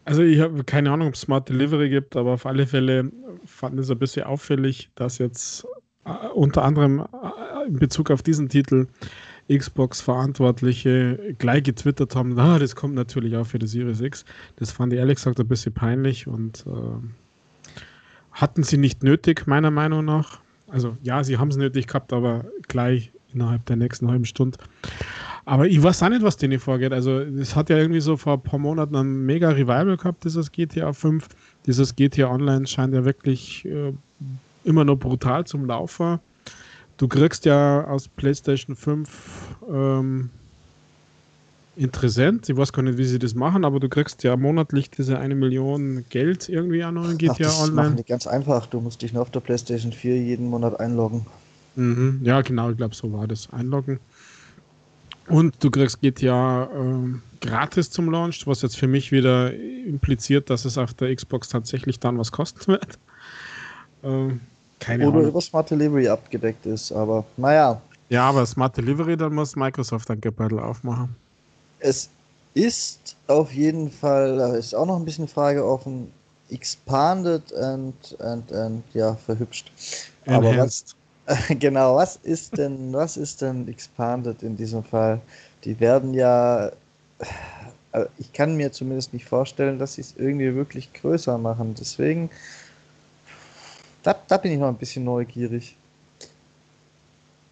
[SPEAKER 2] Also ich habe keine Ahnung, ob es Smart Delivery gibt, aber auf alle Fälle fand es ein bisschen auffällig, dass jetzt äh, unter anderem äh, in Bezug auf diesen Titel Xbox-Verantwortliche gleich getwittert haben, ah, das kommt natürlich auch für die Series X. Das fand ich ehrlich gesagt ein bisschen peinlich und äh, hatten sie nicht nötig, meiner Meinung nach. Also ja, sie haben es nötig gehabt, aber gleich innerhalb der nächsten halben Stunde. Aber ich weiß auch nicht, was denen vorgeht. Also es hat ja irgendwie so vor ein paar Monaten ein mega Revival gehabt, dieses GTA 5. Dieses GTA Online scheint ja wirklich äh, immer noch brutal zum Laufen. Du kriegst ja aus PlayStation 5 ähm, interessant. Ich weiß gar nicht, wie sie das machen, aber du kriegst ja monatlich diese eine Million Geld irgendwie an GTA Ach,
[SPEAKER 1] das Online. Machen die ganz einfach. Du musst dich nur auf der PlayStation 4 jeden Monat einloggen.
[SPEAKER 2] Mhm. Ja, genau, ich glaube, so war das. Einloggen. Und du kriegst GTA äh, gratis zum Launch, was jetzt für mich wieder impliziert, dass es auf der Xbox tatsächlich dann was kosten wird.
[SPEAKER 1] Äh, keine Oder Ahnung. über Smart Delivery abgedeckt ist, aber naja.
[SPEAKER 2] Ja, aber Smart Delivery, dann muss Microsoft ein Gebäudel aufmachen.
[SPEAKER 1] Es ist auf jeden Fall, da ist auch noch ein bisschen Frage offen, expanded and, and, and ja, verhübscht.
[SPEAKER 2] Enhanced.
[SPEAKER 1] Aber was, genau, was ist denn, was ist denn expanded in diesem Fall? Die werden ja, äh, ich kann mir zumindest nicht vorstellen, dass sie es irgendwie wirklich größer machen. Deswegen da, da bin ich noch ein bisschen neugierig.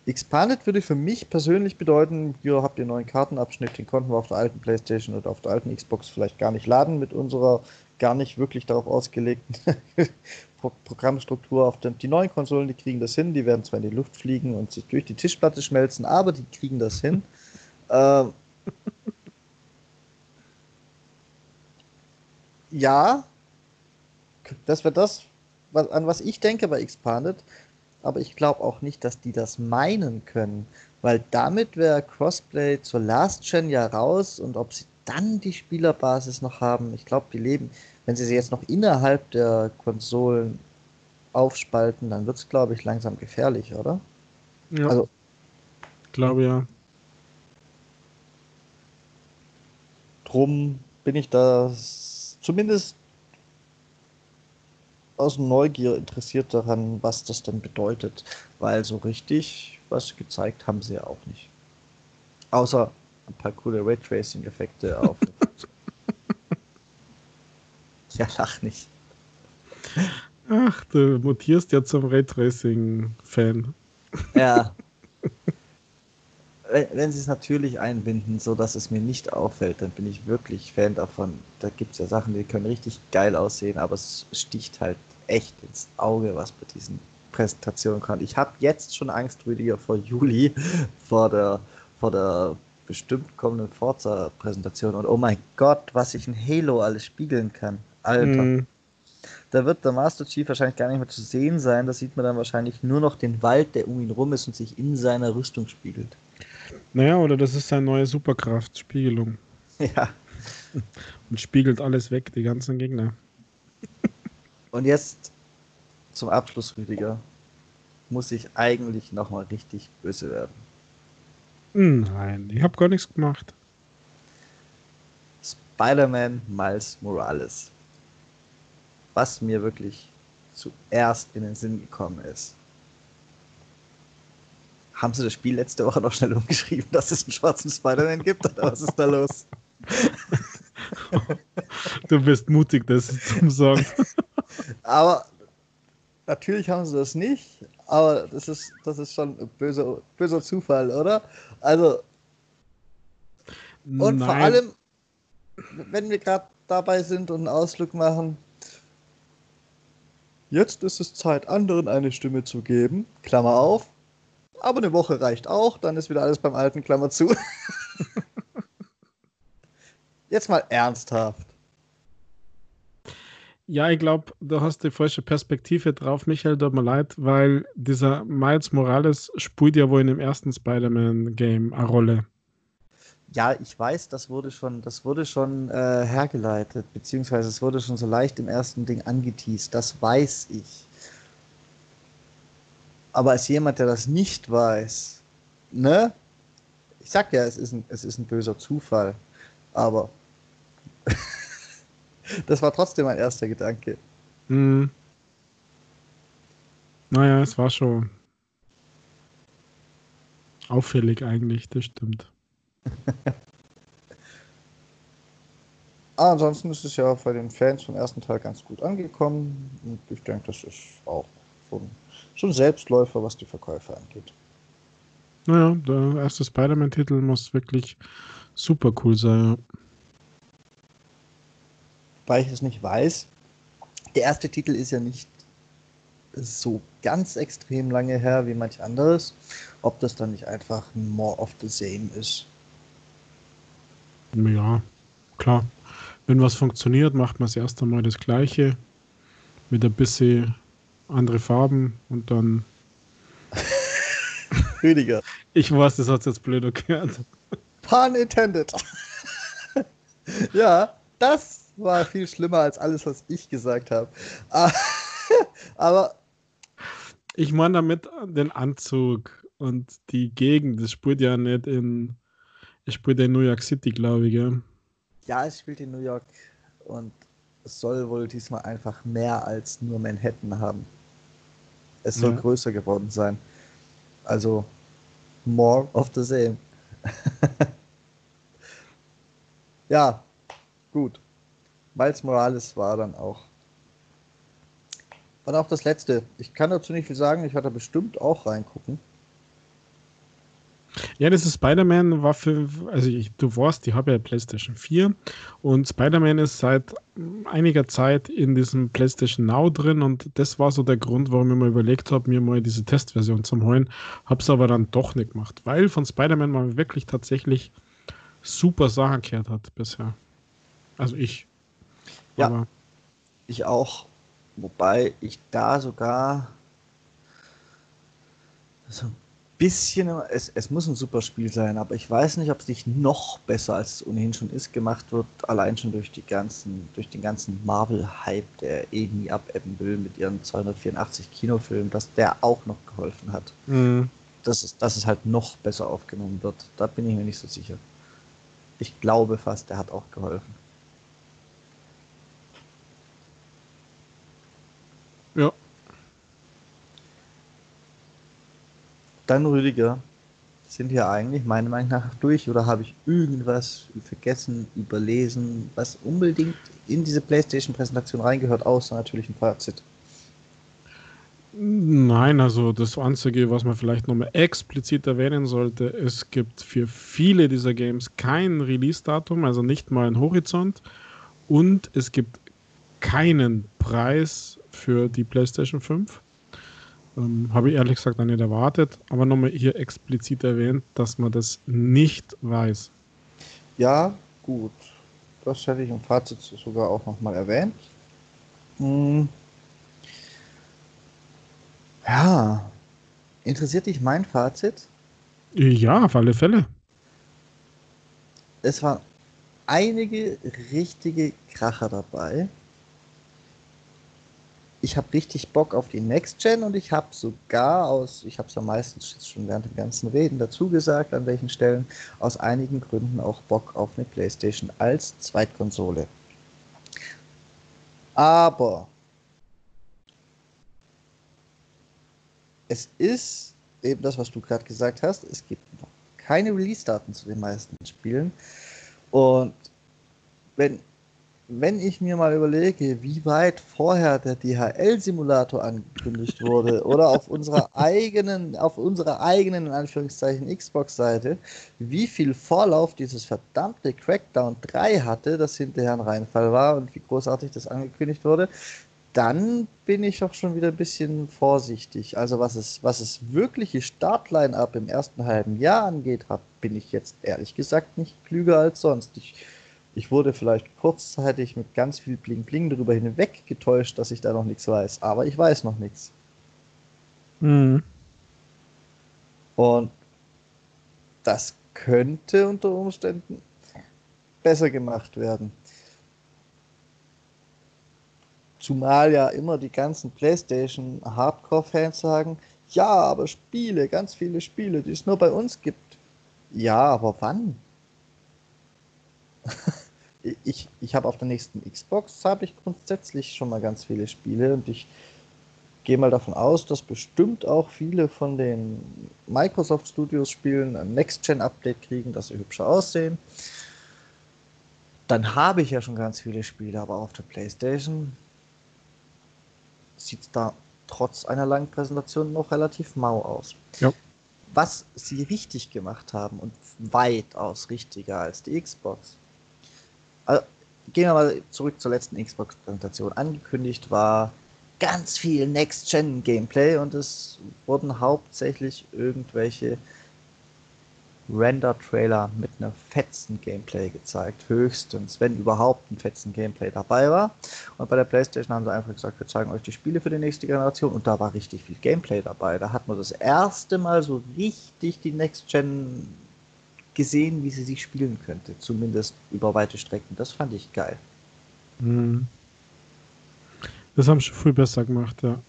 [SPEAKER 1] Expanded würde für mich persönlich bedeuten, hier habt ihr neuen Kartenabschnitt, den konnten wir auf der alten Playstation oder auf der alten Xbox vielleicht gar nicht laden mit unserer gar nicht wirklich darauf ausgelegten Programmstruktur. Auf den, die neuen Konsolen, die kriegen das hin, die werden zwar in die Luft fliegen und sich durch die Tischplatte schmelzen, aber die kriegen das hin. ähm, ja, das wäre das, an was ich denke bei Expanded, aber ich glaube auch nicht, dass die das meinen können, weil damit wäre Crossplay zur Last Gen ja raus und ob sie dann die Spielerbasis noch haben, ich glaube, die leben, wenn sie sie jetzt noch innerhalb der Konsolen aufspalten, dann wird es, glaube ich, langsam gefährlich, oder?
[SPEAKER 2] Ja. Also, glaube ja.
[SPEAKER 1] Drum bin ich da zumindest aus Neugier interessiert daran, was das denn bedeutet, weil so richtig was gezeigt haben sie ja auch nicht. Außer ein paar coole Raytracing-Effekte auf. ja, lach nicht.
[SPEAKER 2] Ach, du mutierst ja zum Raytracing-Fan.
[SPEAKER 1] Ja. wenn, wenn sie es natürlich einbinden, so dass es mir nicht auffällt, dann bin ich wirklich Fan davon. Da gibt es ja Sachen, die können richtig geil aussehen, aber es sticht halt echt ins Auge, was bei diesen Präsentationen kommt. Ich habe jetzt schon Angst, Rüdiger, vor Juli, vor der, vor der bestimmt kommenden Forza-Präsentation. Und oh mein Gott, was ich in Halo alles spiegeln kann. Alter. Mm. Da wird der Master Chief wahrscheinlich gar nicht mehr zu sehen sein. Da sieht man dann wahrscheinlich nur noch den Wald, der um ihn rum ist und sich in seiner Rüstung spiegelt.
[SPEAKER 2] Naja, oder das ist seine neue Superkraft, Spiegelung.
[SPEAKER 1] Ja.
[SPEAKER 2] Und spiegelt alles weg, die ganzen Gegner.
[SPEAKER 1] Und jetzt zum Abschluss, Rüdiger, muss ich eigentlich nochmal richtig böse werden.
[SPEAKER 2] Nein, ich habe gar nichts gemacht.
[SPEAKER 1] Spider-Man Miles Morales. Was mir wirklich zuerst in den Sinn gekommen ist. Haben sie das Spiel letzte Woche noch schnell umgeschrieben, dass es einen schwarzen Spider-Man gibt? Oder was ist da los?
[SPEAKER 2] du bist mutig, das zu sagen.
[SPEAKER 1] Aber natürlich haben sie das nicht, aber das ist, das ist schon ein böser, böser Zufall, oder? Also. Und Nein. vor allem, wenn wir gerade dabei sind und einen Ausflug machen, jetzt ist es Zeit, anderen eine Stimme zu geben. Klammer auf. Aber eine Woche reicht auch, dann ist wieder alles beim alten Klammer zu. jetzt mal ernsthaft.
[SPEAKER 2] Ja, ich glaube, du hast die falsche Perspektive drauf, Michael, tut mir leid, weil dieser Miles Morales spielt ja wohl in dem ersten Spider-Man-Game eine Rolle.
[SPEAKER 1] Ja, ich weiß, das wurde schon, das wurde schon äh, hergeleitet, beziehungsweise es wurde schon so leicht im ersten Ding angeteased, das weiß ich. Aber als jemand, der das nicht weiß, ne? Ich sag ja, es ist ein, es ist ein böser Zufall, aber Das war trotzdem mein erster Gedanke.
[SPEAKER 2] Hm. Naja, es war schon auffällig eigentlich, das stimmt.
[SPEAKER 1] ah, ansonsten ist es ja bei den Fans vom ersten Teil ganz gut angekommen und ich denke, das ist auch schon, schon Selbstläufer, was die Verkäufe angeht.
[SPEAKER 2] Naja, der erste Spider-Man-Titel muss wirklich super cool sein.
[SPEAKER 1] Weil ich es nicht weiß, der erste Titel ist ja nicht so ganz extrem lange her wie manch anderes, ob das dann nicht einfach more of the same ist.
[SPEAKER 2] Ja, klar. Wenn was funktioniert, macht man das erste Mal das Gleiche mit ein bisschen andere Farben und dann.
[SPEAKER 1] Rüdiger.
[SPEAKER 2] Ich weiß, das hat jetzt blöd gehört.
[SPEAKER 1] Pun intended. ja, das war viel schlimmer als alles, was ich gesagt habe. Aber
[SPEAKER 2] ich meine damit den Anzug und die Gegend. Das spielt ja nicht in. Es spielt in New York City, glaube ich. Ja,
[SPEAKER 1] ja es spielt in New York und es soll wohl diesmal einfach mehr als nur Manhattan haben. Es soll ja. größer geworden sein. Also more of the same. ja, gut. Miles Morales war dann auch war auch das letzte. Ich kann dazu nicht viel sagen, ich werde bestimmt auch reingucken.
[SPEAKER 2] Ja, das ist Spider-Man war für, also ich, du warst, ich habe ja PlayStation 4 und Spider-Man ist seit einiger Zeit in diesem PlayStation Now drin und das war so der Grund, warum ich mir überlegt habe, mir mal diese Testversion zu holen. Habe es aber dann doch nicht gemacht, weil von Spider-Man man wirklich tatsächlich super Sachen gehört hat bisher. Also ich.
[SPEAKER 1] Ja, aber ich auch. Wobei ich da sogar so ein bisschen, es, es muss ein super Spiel sein, aber ich weiß nicht, ob es nicht noch besser als es ohnehin schon ist gemacht wird, allein schon durch die ganzen, durch den ganzen Marvel-Hype, der eh nie abebben will mit ihren 284 Kinofilmen, dass der auch noch geholfen hat. Mhm. Dass, es, dass es halt noch besser aufgenommen wird. Da bin ich mir nicht so sicher. Ich glaube fast, der hat auch geholfen.
[SPEAKER 2] Ja.
[SPEAKER 1] Dann Rüdiger, sind wir eigentlich meiner Meinung nach durch oder habe ich irgendwas vergessen, überlesen, was unbedingt in diese PlayStation-Präsentation reingehört, außer natürlich ein Fazit?
[SPEAKER 2] Nein, also das Einzige, was man vielleicht nochmal explizit erwähnen sollte, es gibt für viele dieser Games kein Release-Datum, also nicht mal ein Horizont und es gibt keinen Preis für die PlayStation 5. Ähm, Habe ich ehrlich gesagt noch nicht erwartet, aber nochmal hier explizit erwähnt, dass man das nicht weiß.
[SPEAKER 1] Ja, gut. Das hätte ich im Fazit sogar auch nochmal erwähnt. Hm. Ja. Interessiert dich mein Fazit?
[SPEAKER 2] Ja, auf alle Fälle.
[SPEAKER 1] Es waren einige richtige Kracher dabei ich habe richtig Bock auf die Next Gen und ich habe sogar aus, ich habe es ja meistens schon während dem ganzen Reden dazu gesagt, an welchen Stellen, aus einigen Gründen auch Bock auf eine PlayStation als Zweitkonsole. Aber es ist eben das, was du gerade gesagt hast, es gibt noch keine Release-Daten zu den meisten Spielen. Und wenn wenn ich mir mal überlege, wie weit vorher der DHL-Simulator angekündigt wurde oder auf unserer eigenen, auf unserer eigenen, in Anführungszeichen, Xbox-Seite, wie viel Vorlauf dieses verdammte Crackdown 3 hatte, das hinterher ein Reinfall war und wie großartig das angekündigt wurde, dann bin ich doch schon wieder ein bisschen vorsichtig. Also was es, was es wirkliche Startline-up im ersten halben Jahr angeht, bin ich jetzt ehrlich gesagt nicht klüger als sonst. Ich ich wurde vielleicht kurzzeitig mit ganz viel Bling Bling darüber hinweg getäuscht, dass ich da noch nichts weiß. Aber ich weiß noch nichts. Mhm. Und das könnte unter Umständen besser gemacht werden. Zumal ja immer die ganzen PlayStation Hardcore-Fans sagen, ja, aber Spiele, ganz viele Spiele, die es nur bei uns gibt. Ja, aber wann? ich, ich habe auf der nächsten Xbox habe ich grundsätzlich schon mal ganz viele Spiele und ich gehe mal davon aus, dass bestimmt auch viele von den Microsoft Studios Spielen ein Next-Gen-Update kriegen, dass sie hübscher aussehen. Dann habe ich ja schon ganz viele Spiele, aber auf der PlayStation sieht es da trotz einer langen Präsentation noch relativ mau aus.
[SPEAKER 2] Ja.
[SPEAKER 1] Was sie richtig gemacht haben und weitaus richtiger als die Xbox. Also, gehen wir mal zurück zur letzten Xbox-Präsentation. Angekündigt war ganz viel Next-Gen-Gameplay und es wurden hauptsächlich irgendwelche Render-Trailer mit einer fetzen Gameplay gezeigt, höchstens, wenn überhaupt ein fetzen Gameplay dabei war. Und bei der PlayStation haben sie einfach gesagt, wir zeigen euch die Spiele für die nächste Generation und da war richtig viel Gameplay dabei. Da hat man das erste Mal so richtig die Next-Gen gesehen, wie sie sich spielen könnte, zumindest über weite Strecken. Das fand ich geil.
[SPEAKER 2] Mhm. Das haben sie viel besser gemacht, ja.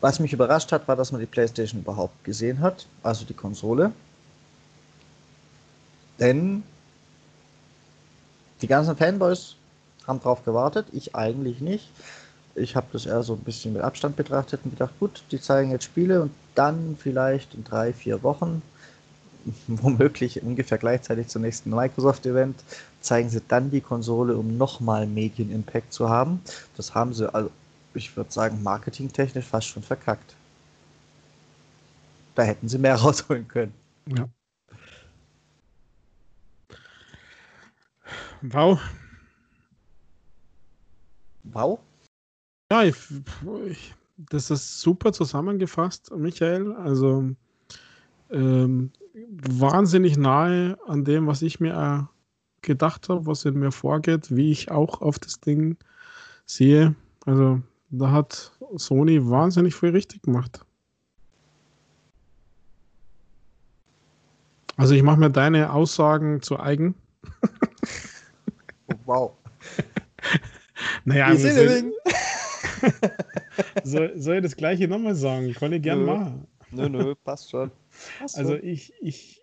[SPEAKER 1] Was mich überrascht hat, war, dass man die PlayStation überhaupt gesehen hat, also die Konsole. Denn die ganzen Fanboys haben drauf gewartet, ich eigentlich nicht. Ich habe das eher so ein bisschen mit Abstand betrachtet und gedacht, gut, die zeigen jetzt Spiele und dann vielleicht in drei, vier Wochen, womöglich ungefähr gleichzeitig zum nächsten Microsoft-Event, zeigen sie dann die Konsole, um nochmal Medien-Impact zu haben. Das haben sie also ich würde sagen, marketingtechnisch fast schon verkackt. Da hätten sie mehr rausholen können.
[SPEAKER 2] Ja. Wow.
[SPEAKER 1] Wow?
[SPEAKER 2] Ja, ich, ich, das ist super zusammengefasst, Michael. Also ähm, wahnsinnig nahe an dem, was ich mir gedacht habe, was in mir vorgeht, wie ich auch auf das Ding sehe. Also da hat Sony wahnsinnig viel richtig gemacht. Also ich mache mir deine Aussagen zu eigen.
[SPEAKER 1] Oh, wow.
[SPEAKER 2] naja, soll, soll, soll, ich das gleiche nochmal sagen? Kann ich gern nö. machen.
[SPEAKER 1] Nö, nö, passt schon.
[SPEAKER 2] Passt also schon. ich, ich.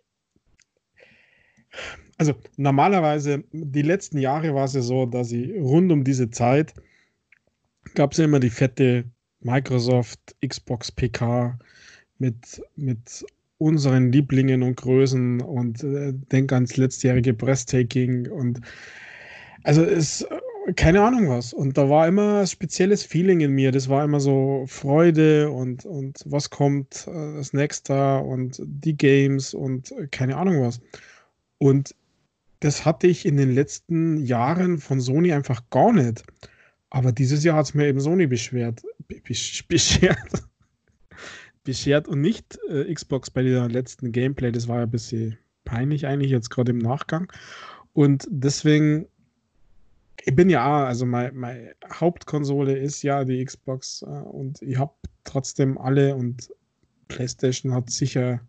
[SPEAKER 2] Also normalerweise, die letzten Jahre war es ja so, dass ich rund um diese Zeit gab es ja immer die fette Microsoft Xbox PK mit, mit unseren Lieblingen und Größen und äh, denk ans letztjährige Breathtaking und also es keine Ahnung was. Und da war immer ein spezielles Feeling in mir. Das war immer so Freude und, und was kommt äh, das nächste und die Games und keine Ahnung was. Und das hatte ich in den letzten Jahren von Sony einfach gar nicht. Aber dieses Jahr hat es mir eben Sony beschwert, beschert, beschert und nicht äh, Xbox bei der letzten Gameplay. Das war ja ein bisschen peinlich eigentlich jetzt gerade im Nachgang. Und deswegen, ich bin ja, auch, also meine, meine Hauptkonsole ist ja die Xbox äh, und ich habe trotzdem alle und PlayStation hat sicher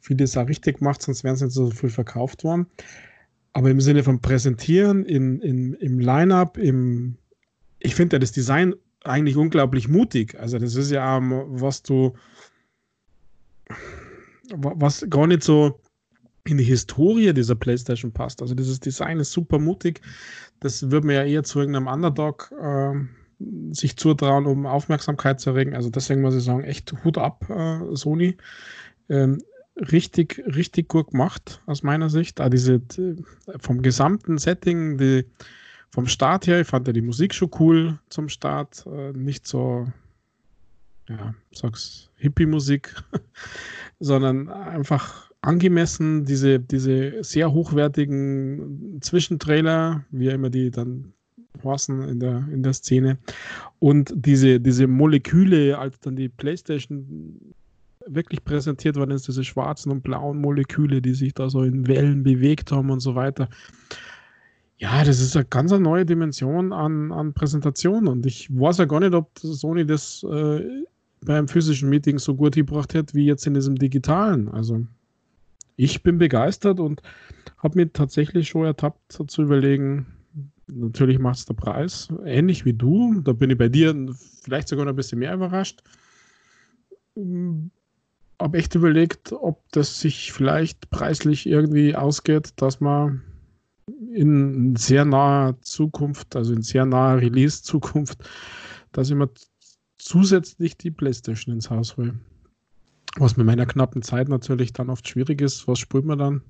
[SPEAKER 2] vieles auch richtig gemacht, sonst wären sie nicht so viel verkauft worden. Aber im Sinne von Präsentieren, in, in, im Line-Up, im ich finde ja das Design eigentlich unglaublich mutig. Also das ist ja, was du, was gar nicht so in die Historie dieser PlayStation passt. Also dieses Design ist super mutig. Das würde man ja eher zu irgendeinem Underdog äh, sich zutrauen, um Aufmerksamkeit zu erregen. Also deswegen muss ich sagen, echt Hut ab, äh, Sony. Ähm, richtig, richtig gut gemacht aus meiner Sicht. Da diese vom gesamten Setting, die vom Start her, ich fand ja die Musik schon cool zum Start. Äh, nicht so, ja, sag's Hippie-Musik, sondern einfach angemessen, diese, diese sehr hochwertigen Zwischentrailer, wie immer die dann horsen in der, in der Szene. Und diese, diese Moleküle, als dann die PlayStation wirklich präsentiert worden ist, diese schwarzen und blauen Moleküle, die sich da so in Wellen bewegt haben und so weiter. Ja, das ist eine ganz neue Dimension an, an Präsentation und ich weiß ja gar nicht, ob Sony das äh, beim physischen Meeting so gut gebracht hat wie jetzt in diesem digitalen. Also ich bin begeistert und habe mir tatsächlich schon ertappt zu überlegen, natürlich macht es der Preis, ähnlich wie du, da bin ich bei dir vielleicht sogar noch ein bisschen mehr überrascht. Habe echt überlegt, ob das sich vielleicht preislich irgendwie ausgeht, dass man in sehr naher Zukunft, also in sehr naher Release-Zukunft, dass ich mir zusätzlich die PlayStation ins Haus hole. Was mit meiner knappen Zeit natürlich dann oft schwierig ist. Was spielt man dann?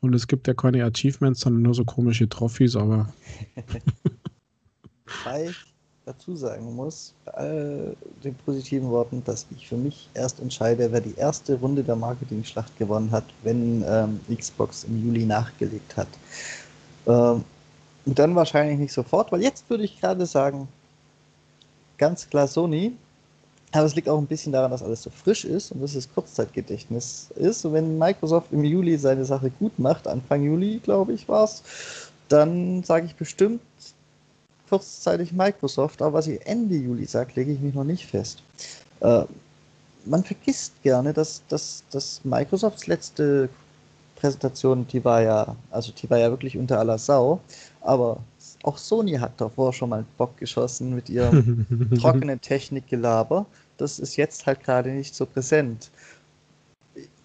[SPEAKER 2] Und es gibt ja keine Achievements, sondern nur so komische Trophys, aber.
[SPEAKER 1] Zwei dazu sagen muss, bei all den positiven Worten, dass ich für mich erst entscheide, wer die erste Runde der Marketing-Schlacht gewonnen hat, wenn ähm, Xbox im Juli nachgelegt hat. Ähm, und dann wahrscheinlich nicht sofort, weil jetzt würde ich gerade sagen, ganz klar Sony. Aber es liegt auch ein bisschen daran, dass alles so frisch ist und dass es Kurzzeitgedächtnis ist. Und wenn Microsoft im Juli seine Sache gut macht, Anfang Juli, glaube ich, war es, dann sage ich bestimmt kurzzeitig Microsoft. Aber was ich Ende Juli sage, lege ich mich noch nicht fest. Äh, man vergisst gerne, dass, dass, dass Microsofts letzte Präsentation, die war ja, also die war ja wirklich unter aller Sau. Aber auch Sony hat davor schon mal Bock geschossen mit ihrem trockenen Technikgelaber. Das ist jetzt halt gerade nicht so präsent.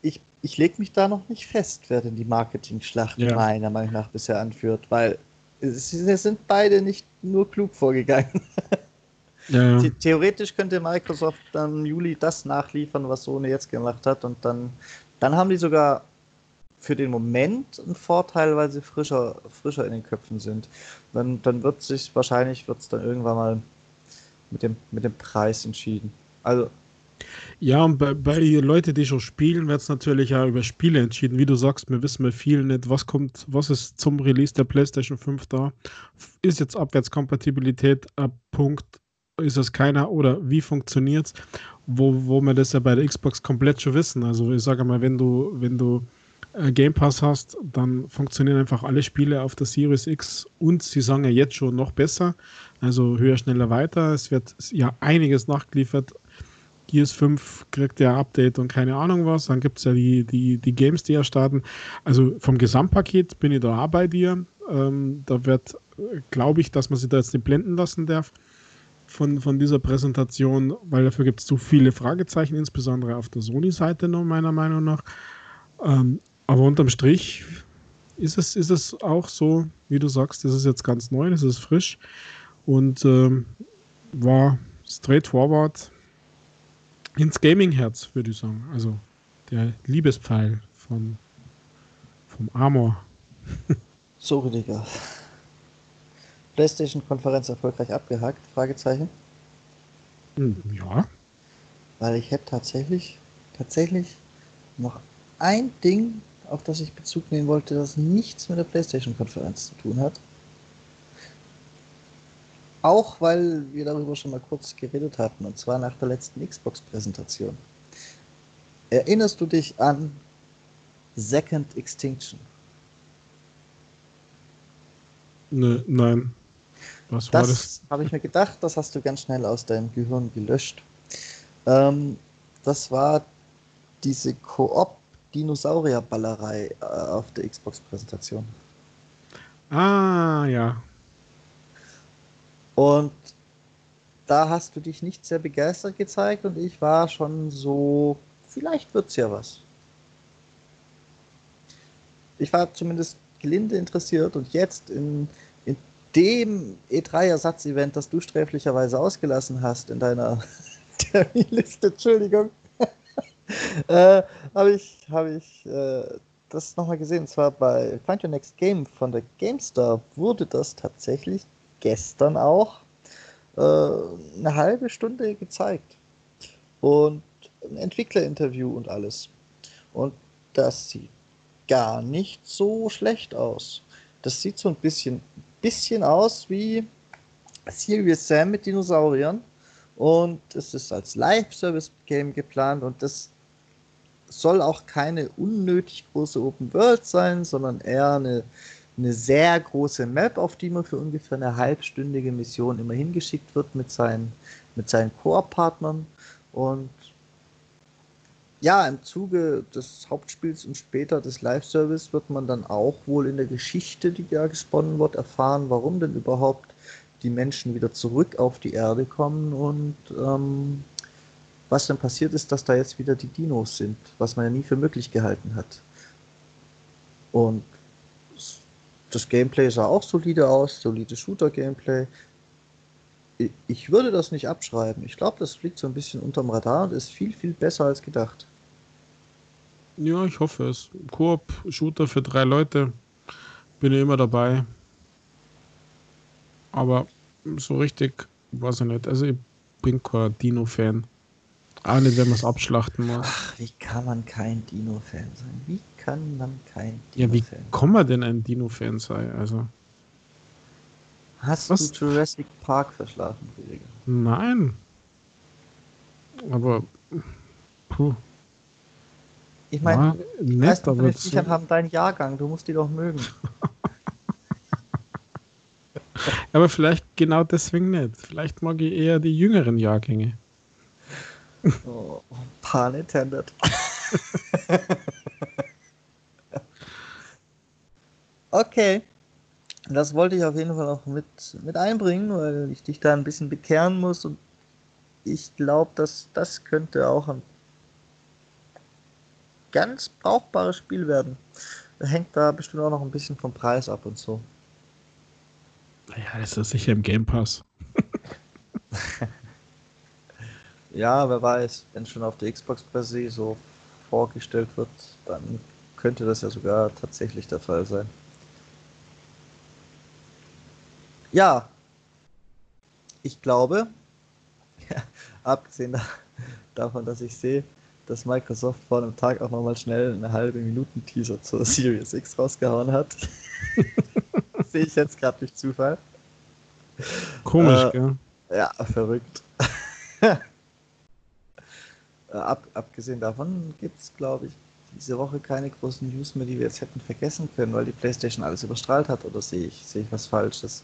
[SPEAKER 1] Ich, ich lege mich da noch nicht fest, wer denn die Marketing-Schlacht ja. meiner Meinung nach bisher anführt, weil sie sind beide nicht nur klug vorgegangen. Ja, ja. Theoretisch könnte Microsoft dann im Juli das nachliefern, was Sony jetzt gemacht hat, und dann, dann haben die sogar für den Moment ein Vorteil, weil sie frischer, frischer in den Köpfen sind. Dann, dann wird sich wahrscheinlich wird es dann irgendwann mal mit dem, mit dem Preis entschieden. Also.
[SPEAKER 2] Ja, und bei, bei Leuten, die schon spielen, wird es natürlich auch über Spiele entschieden. Wie du sagst, wir wissen wir viel nicht, was kommt, was ist zum Release der PlayStation 5 da. Ist jetzt Abwärtskompatibilität ab Punkt, ist es keiner oder wie funktioniert es? Wo, wo wir das ja bei der Xbox komplett schon wissen. Also ich sage mal, wenn du, wenn du äh, Game Pass hast, dann funktionieren einfach alle Spiele auf der Series X und sie sagen ja jetzt schon noch besser. Also höher, schneller, weiter. Es wird ja einiges nachgeliefert. Gears 5 kriegt ja Update und keine Ahnung was. Dann gibt es ja die, die, die Games, die ja starten. Also vom Gesamtpaket bin ich da auch bei dir. Ähm, da wird, glaube ich, dass man sich da jetzt nicht blenden lassen darf von, von dieser Präsentation, weil dafür gibt es zu viele Fragezeichen, insbesondere auf der Sony-Seite meiner Meinung nach. Ähm, aber unterm Strich ist es, ist es auch so, wie du sagst, das ist jetzt ganz neu, das ist frisch und ähm, war straightforward ins Gaming-Herz, würde ich sagen. Also der Liebespfeil von, vom Amor.
[SPEAKER 1] so, Rüdiger. PlayStation-Konferenz erfolgreich abgehakt? Fragezeichen.
[SPEAKER 2] Hm, ja.
[SPEAKER 1] Weil ich hätte tatsächlich, tatsächlich noch ein Ding auf das ich Bezug nehmen wollte, das nichts mit der PlayStation-Konferenz zu tun hat. Auch weil wir darüber schon mal kurz geredet hatten, und zwar nach der letzten Xbox-Präsentation. Erinnerst du dich an Second Extinction?
[SPEAKER 2] Ne, nein.
[SPEAKER 1] Was war das? Das habe ich mir gedacht, das hast du ganz schnell aus deinem Gehirn gelöscht. Ähm, das war diese Koop Dinosaurierballerei äh, auf der Xbox-Präsentation.
[SPEAKER 2] Ah, ja.
[SPEAKER 1] Und da hast du dich nicht sehr begeistert gezeigt und ich war schon so, vielleicht wird's ja was. Ich war zumindest gelinde interessiert und jetzt in, in dem E3-Ersatzevent, das du sträflicherweise ausgelassen hast in deiner Terminliste, Entschuldigung, äh, habe ich, hab ich äh, das nochmal gesehen. Und zwar bei Find Your Next Game von der GameStar wurde das tatsächlich gestern auch äh, eine halbe Stunde gezeigt. Und ein Entwicklerinterview und alles. Und das sieht gar nicht so schlecht aus. Das sieht so ein bisschen, bisschen aus wie Serious Sam mit Dinosauriern. Und es ist als Live-Service-Game geplant und das soll auch keine unnötig große Open World sein, sondern eher eine, eine sehr große Map, auf die man für ungefähr eine halbstündige Mission immer hingeschickt wird mit seinen, mit seinen Koop-Partnern. Und ja, im Zuge des Hauptspiels und später des Live-Service wird man dann auch wohl in der Geschichte, die da gesponnen wird, erfahren, warum denn überhaupt die Menschen wieder zurück auf die Erde kommen und ähm, was dann passiert ist, dass da jetzt wieder die Dinos sind, was man ja nie für möglich gehalten hat. Und das Gameplay sah auch solide aus, solide Shooter-Gameplay. Ich würde das nicht abschreiben. Ich glaube, das fliegt so ein bisschen unterm Radar und ist viel, viel besser als gedacht.
[SPEAKER 2] Ja, ich hoffe es. Koop-Shooter für drei Leute. Bin ja immer dabei. Aber so richtig weiß ich nicht. Also ich bin kein Dino-Fan. Wenn man es abschlachten muss.
[SPEAKER 1] Ach, wie kann man kein Dino-Fan sein? Wie kann man kein
[SPEAKER 2] Dino-Fan Ja, wie kann man denn ein Dino-Fan sein? Also.
[SPEAKER 1] Hast Was? du Jurassic Park verschlafen, Kollege?
[SPEAKER 2] Nein. Aber. Puh.
[SPEAKER 1] Ich meine, die meisten Viechern haben deinen Jahrgang, du musst die doch mögen.
[SPEAKER 2] Aber vielleicht genau deswegen nicht. Vielleicht mag ich eher die jüngeren Jahrgänge.
[SPEAKER 1] Oh, pun intended. okay. Das wollte ich auf jeden Fall auch mit, mit einbringen, weil ich dich da ein bisschen bekehren muss und ich glaube, dass das könnte auch ein ganz brauchbares Spiel werden. Hängt da bestimmt auch noch ein bisschen vom Preis ab und so.
[SPEAKER 2] Naja, das ist sicher im Game Pass.
[SPEAKER 1] ja, wer weiß, wenn schon auf der Xbox per se so vorgestellt wird, dann könnte das ja sogar tatsächlich der Fall sein. Ja, ich glaube, abgesehen davon, dass ich sehe, dass Microsoft vor einem Tag auch nochmal schnell eine halbe Minuten Teaser zur Series X rausgehauen hat. Sehe ich jetzt gerade durch Zufall.
[SPEAKER 2] Komisch, äh, gell?
[SPEAKER 1] Ja, verrückt. Ab, abgesehen davon gibt es, glaube ich, diese Woche keine großen News mehr, die wir jetzt hätten vergessen können, weil die PlayStation alles überstrahlt hat. Oder sehe ich, sehe ich was Falsches?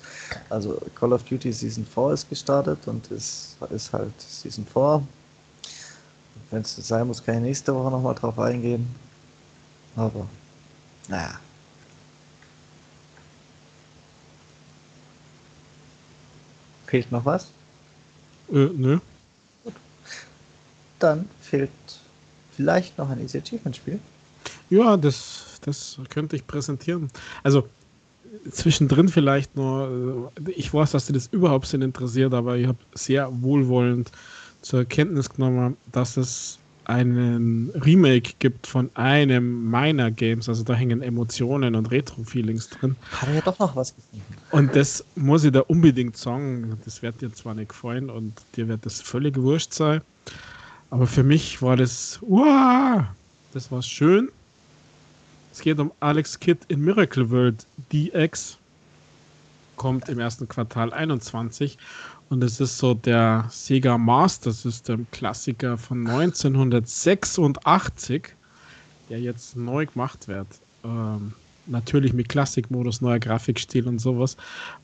[SPEAKER 1] Also Call of Duty Season 4 ist gestartet und ist, ist halt Season 4. Wenn es sein muss, kann ich nächste Woche nochmal drauf eingehen. Aber, naja. Fehlt noch was?
[SPEAKER 2] Äh, nö.
[SPEAKER 1] Dann fehlt vielleicht noch ein Easy Achievement Spiel.
[SPEAKER 2] Ja, das, das könnte ich präsentieren. Also zwischendrin vielleicht nur, äh, ich weiß, dass dir das überhaupt nicht interessiert, aber ich habe sehr wohlwollend zur Kenntnis genommen, dass es einen Remake gibt von einem meiner Games. Also da hängen Emotionen und Retro-Feelings drin.
[SPEAKER 1] Hat er ja doch noch was gefunden.
[SPEAKER 2] Und das muss ich da unbedingt sagen. Das wird dir zwar nicht gefallen und dir wird das völlig wurscht sein. Aber für mich war das, uah, das war schön. Es geht um Alex Kidd in Miracle World DX. Kommt im ersten Quartal 21 und es ist so der Sega Master System Klassiker von 1986, der jetzt neu gemacht wird. Ähm, natürlich mit Klassikmodus, neuer Grafikstil und sowas.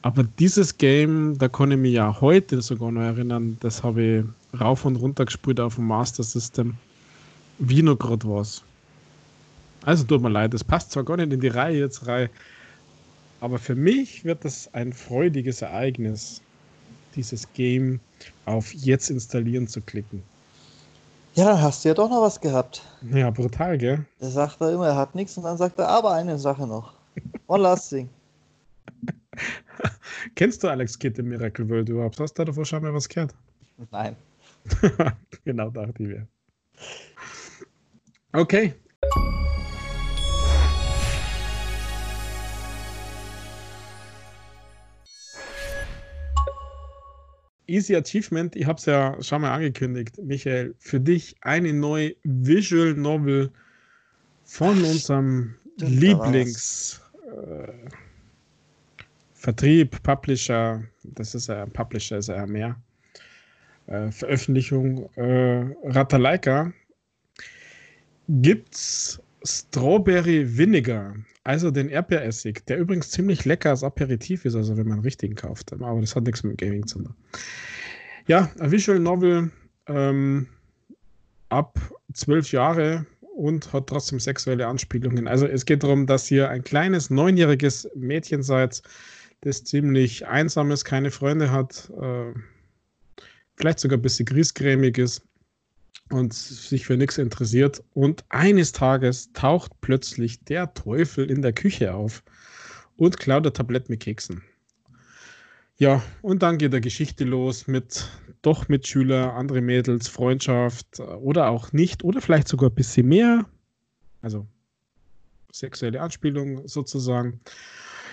[SPEAKER 2] Aber dieses Game, da kann ich mich ja heute sogar noch erinnern, das habe ich rauf und runter gespielt auf dem Master System. Wie noch gerade was. Also tut mir leid, das passt zwar gar nicht in die Reihe jetzt rein, aber für mich wird das ein freudiges Ereignis, dieses Game auf Jetzt installieren zu klicken.
[SPEAKER 1] Ja, dann hast du ja doch noch was gehabt.
[SPEAKER 2] Ja, brutal, gell?
[SPEAKER 1] Da sagt er immer, er hat nichts und dann sagt er, aber eine Sache noch. One last thing.
[SPEAKER 2] Kennst du Alex Kidd im Miracle World überhaupt? Hast du davor schon mal was gehört?
[SPEAKER 1] Nein.
[SPEAKER 2] genau, dachte ich mir. Okay, Easy Achievement, ich habe es ja schon mal angekündigt, Michael, für dich eine neue Visual Novel von unserem Stimmt, Lieblings äh, Publisher, das ist ja Publisher, ist ja mehr, äh, Veröffentlichung, äh, Ratalaika, gibt's Strawberry Vinegar, also den Erdbeeressig, der übrigens ziemlich lecker als Aperitif ist, also wenn man richtigen kauft. Aber das hat nichts mit Gaming zu tun. Ja, ein Visual Novel ähm, ab zwölf Jahre und hat trotzdem sexuelle Anspielungen. Also es geht darum, dass ihr ein kleines neunjähriges Mädchen seid, das ziemlich einsam ist, keine Freunde hat, äh, vielleicht sogar ein bisschen griesgrämig ist und sich für nichts interessiert. Und eines Tages taucht plötzlich der Teufel in der Küche auf und klaut ein Tablett mit Keksen. Ja, und dann geht der Geschichte los mit doch Mitschüler, andere Mädels, Freundschaft oder auch nicht oder vielleicht sogar ein bisschen mehr. Also sexuelle Anspielung sozusagen.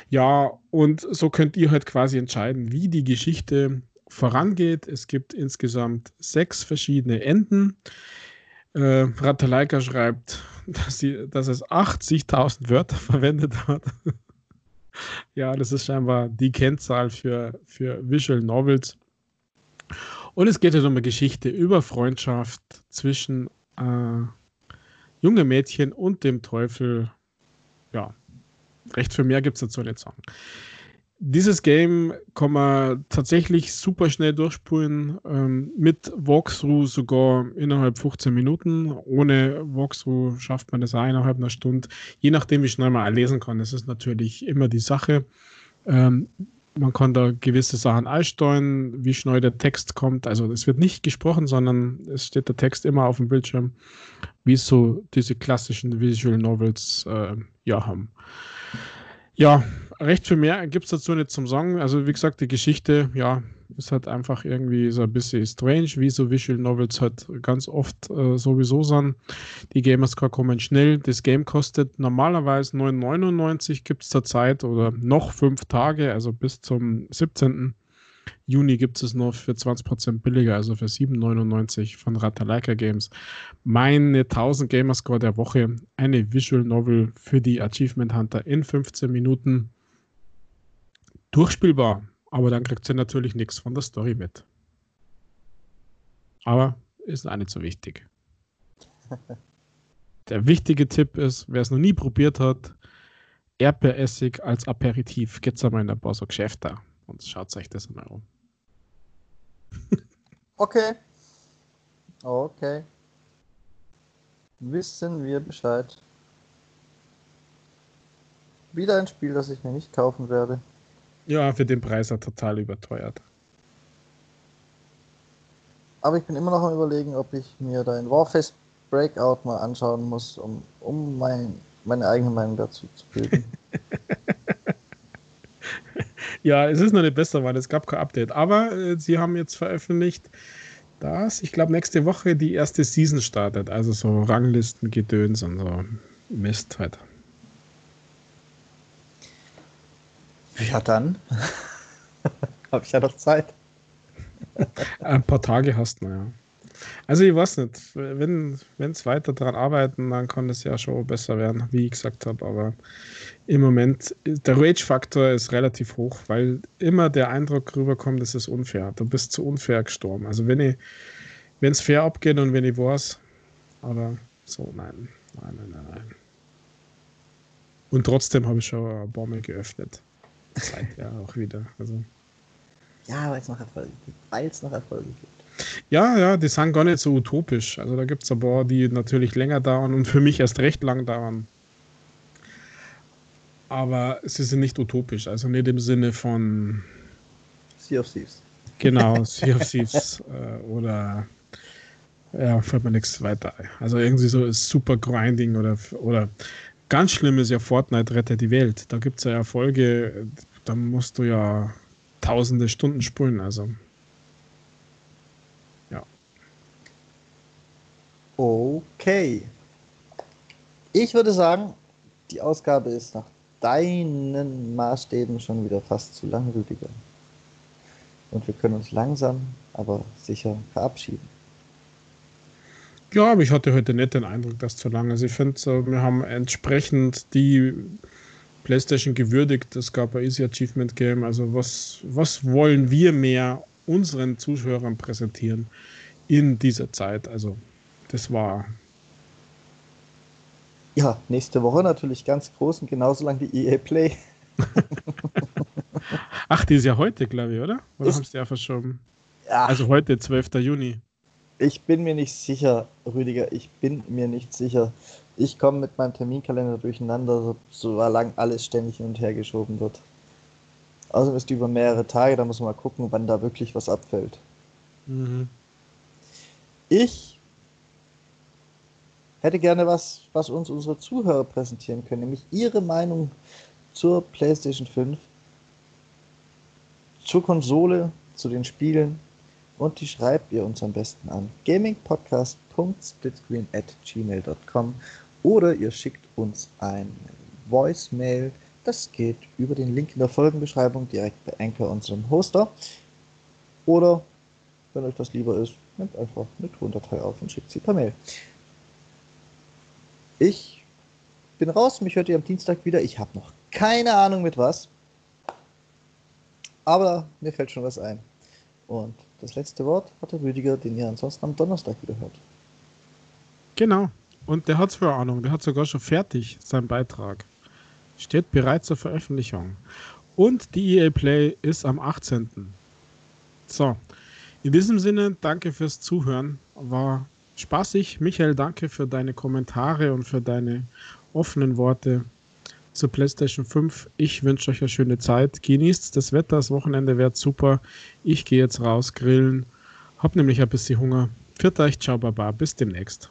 [SPEAKER 2] Ja, und so könnt ihr halt quasi entscheiden, wie die Geschichte vorangeht. Es gibt insgesamt sechs verschiedene Enden. Äh, Rataleika schreibt, dass, sie, dass es 80.000 Wörter verwendet hat. ja, das ist scheinbar die Kennzahl für, für Visual Novels. Und es geht halt um eine Geschichte über Freundschaft zwischen äh, jungen Mädchen und dem Teufel. Ja, recht für mehr gibt es dazu nicht sagen dieses Game kann man tatsächlich super schnell durchspulen, ähm, mit Walkthrough sogar innerhalb 15 Minuten. Ohne Walkthrough schafft man das auch innerhalb einer Stunde, je nachdem, wie schnell man lesen kann. Das ist natürlich immer die Sache. Ähm, man kann da gewisse Sachen einsteuern, wie schnell der Text kommt. Also es wird nicht gesprochen, sondern es steht der Text immer auf dem Bildschirm, wie so diese klassischen Visual Novels äh, ja haben. Ja, recht viel mehr gibt es dazu nicht zum Sagen. Also wie gesagt, die Geschichte, ja, ist halt einfach irgendwie so ein bisschen strange, wie so Visual Novels halt ganz oft äh, sowieso sind. Die Gamerscore kommen schnell. Das Game kostet normalerweise 9,99 gibt es zurzeit oder noch fünf Tage, also bis zum 17. Juni gibt es noch für 20% billiger, also für 7,99 von Ratalaika Games. Meine 1000 Gamerscore der Woche, eine Visual Novel für die Achievement Hunter in 15 Minuten. Durchspielbar, aber dann kriegt sie natürlich nichts von der Story mit. Aber ist auch nicht so wichtig. Der wichtige Tipp ist, wer es noch nie probiert hat, Erdbeeressig als Aperitif. Geht's einmal in ein paar so Geschäfte und schaut euch das mal um.
[SPEAKER 1] okay. Okay. Wissen wir Bescheid. Wieder ein Spiel, das ich mir nicht kaufen werde.
[SPEAKER 2] Ja, für den Preis er total überteuert.
[SPEAKER 1] Aber ich bin immer noch am überlegen, ob ich mir dein Warfest Breakout mal anschauen muss, um, um mein, meine eigene Meinung dazu zu bilden.
[SPEAKER 2] ja, es ist noch nicht besser, weil es gab kein Update. Aber äh, sie haben jetzt veröffentlicht, dass ich glaube nächste Woche die erste Season startet. Also so Ranglisten, Gedöns und so Mist halt.
[SPEAKER 1] Ja, dann habe ich ja noch Zeit.
[SPEAKER 2] Ein paar Tage hast du, ja. Also ich weiß nicht, wenn es weiter daran arbeiten, dann kann es ja schon besser werden, wie ich gesagt habe. Aber im Moment, der Rage-Faktor ist relativ hoch, weil immer der Eindruck rüberkommt, das ist unfair. Du bist zu unfair gestorben. Also wenn wenn es fair abgeht und wenn ich weiß, aber so, nein, nein, nein, nein, nein. Und trotzdem habe ich schon eine Bombe geöffnet. Zeit ja auch wieder. Also.
[SPEAKER 1] Ja, weil es noch Erfolge gibt. Weil es noch Erfolge gibt.
[SPEAKER 2] Ja, ja, die sind gar nicht so utopisch. Also da gibt es ein paar, die natürlich länger dauern und für mich erst recht lang dauern. Aber sie sind nicht utopisch, also nicht im Sinne von
[SPEAKER 1] Sea of Thieves.
[SPEAKER 2] Genau, Sea of Thieves äh, oder ja, fällt mir nichts weiter ein. Also irgendwie so super Grinding oder, oder Ganz schlimm ist ja Fortnite rettet die Welt. Da gibt es ja Erfolge, da musst du ja tausende Stunden spulen. Also, ja.
[SPEAKER 1] Okay. Ich würde sagen, die Ausgabe ist nach deinen Maßstäben schon wieder fast zu lang, Rüdiger. Und wir können uns langsam, aber sicher verabschieden.
[SPEAKER 2] Ja, aber ich hatte heute nicht den Eindruck, dass zu lange. Also ich finde, wir haben entsprechend die PlayStation gewürdigt. Es gab ein Easy Achievement Game. Also was, was wollen wir mehr unseren Zuschauern präsentieren in dieser Zeit? Also das war.
[SPEAKER 1] Ja, nächste Woche natürlich ganz groß und genauso lang wie EA Play.
[SPEAKER 2] Ach, die ist ja heute, glaube ich, oder? Oder haben sie ja verschoben? Ja. Also heute, 12. Juni.
[SPEAKER 1] Ich bin mir nicht sicher, Rüdiger, ich bin mir nicht sicher. Ich komme mit meinem Terminkalender durcheinander, so, solange alles ständig hin und her geschoben wird. Außerdem ist die über mehrere Tage, da muss man mal gucken, wann da wirklich was abfällt. Mhm. Ich hätte gerne was, was uns unsere Zuhörer präsentieren können, nämlich ihre Meinung zur PlayStation 5, zur Konsole, zu den Spielen und die schreibt ihr uns am besten an gamingpodcast.splitscreen at gmail.com oder ihr schickt uns ein Voicemail. Das geht über den Link in der Folgenbeschreibung direkt bei Anchor, unserem Hoster. Oder, wenn euch das lieber ist, nehmt einfach eine Tondatei auf und schickt sie per Mail. Ich bin raus, mich hört ihr am Dienstag wieder. Ich habe noch keine Ahnung mit was. Aber mir fällt schon was ein. Und das letzte Wort hat der Rüdiger, den ihr ansonsten am Donnerstag wieder hört.
[SPEAKER 2] Genau. Und der hat zwar Ahnung, der hat sogar schon fertig seinen Beitrag. Steht bereit zur Veröffentlichung. Und die EA Play ist am 18. So. In diesem Sinne, danke fürs Zuhören. War spaßig. Michael, danke für deine Kommentare und für deine offenen Worte zur PlayStation 5. Ich wünsche euch eine schöne Zeit. Genießt das Wetter, das Wochenende wird super. Ich gehe jetzt raus grillen. Hab nämlich ein bisschen Hunger. Für euch, ciao, baba. Bis demnächst.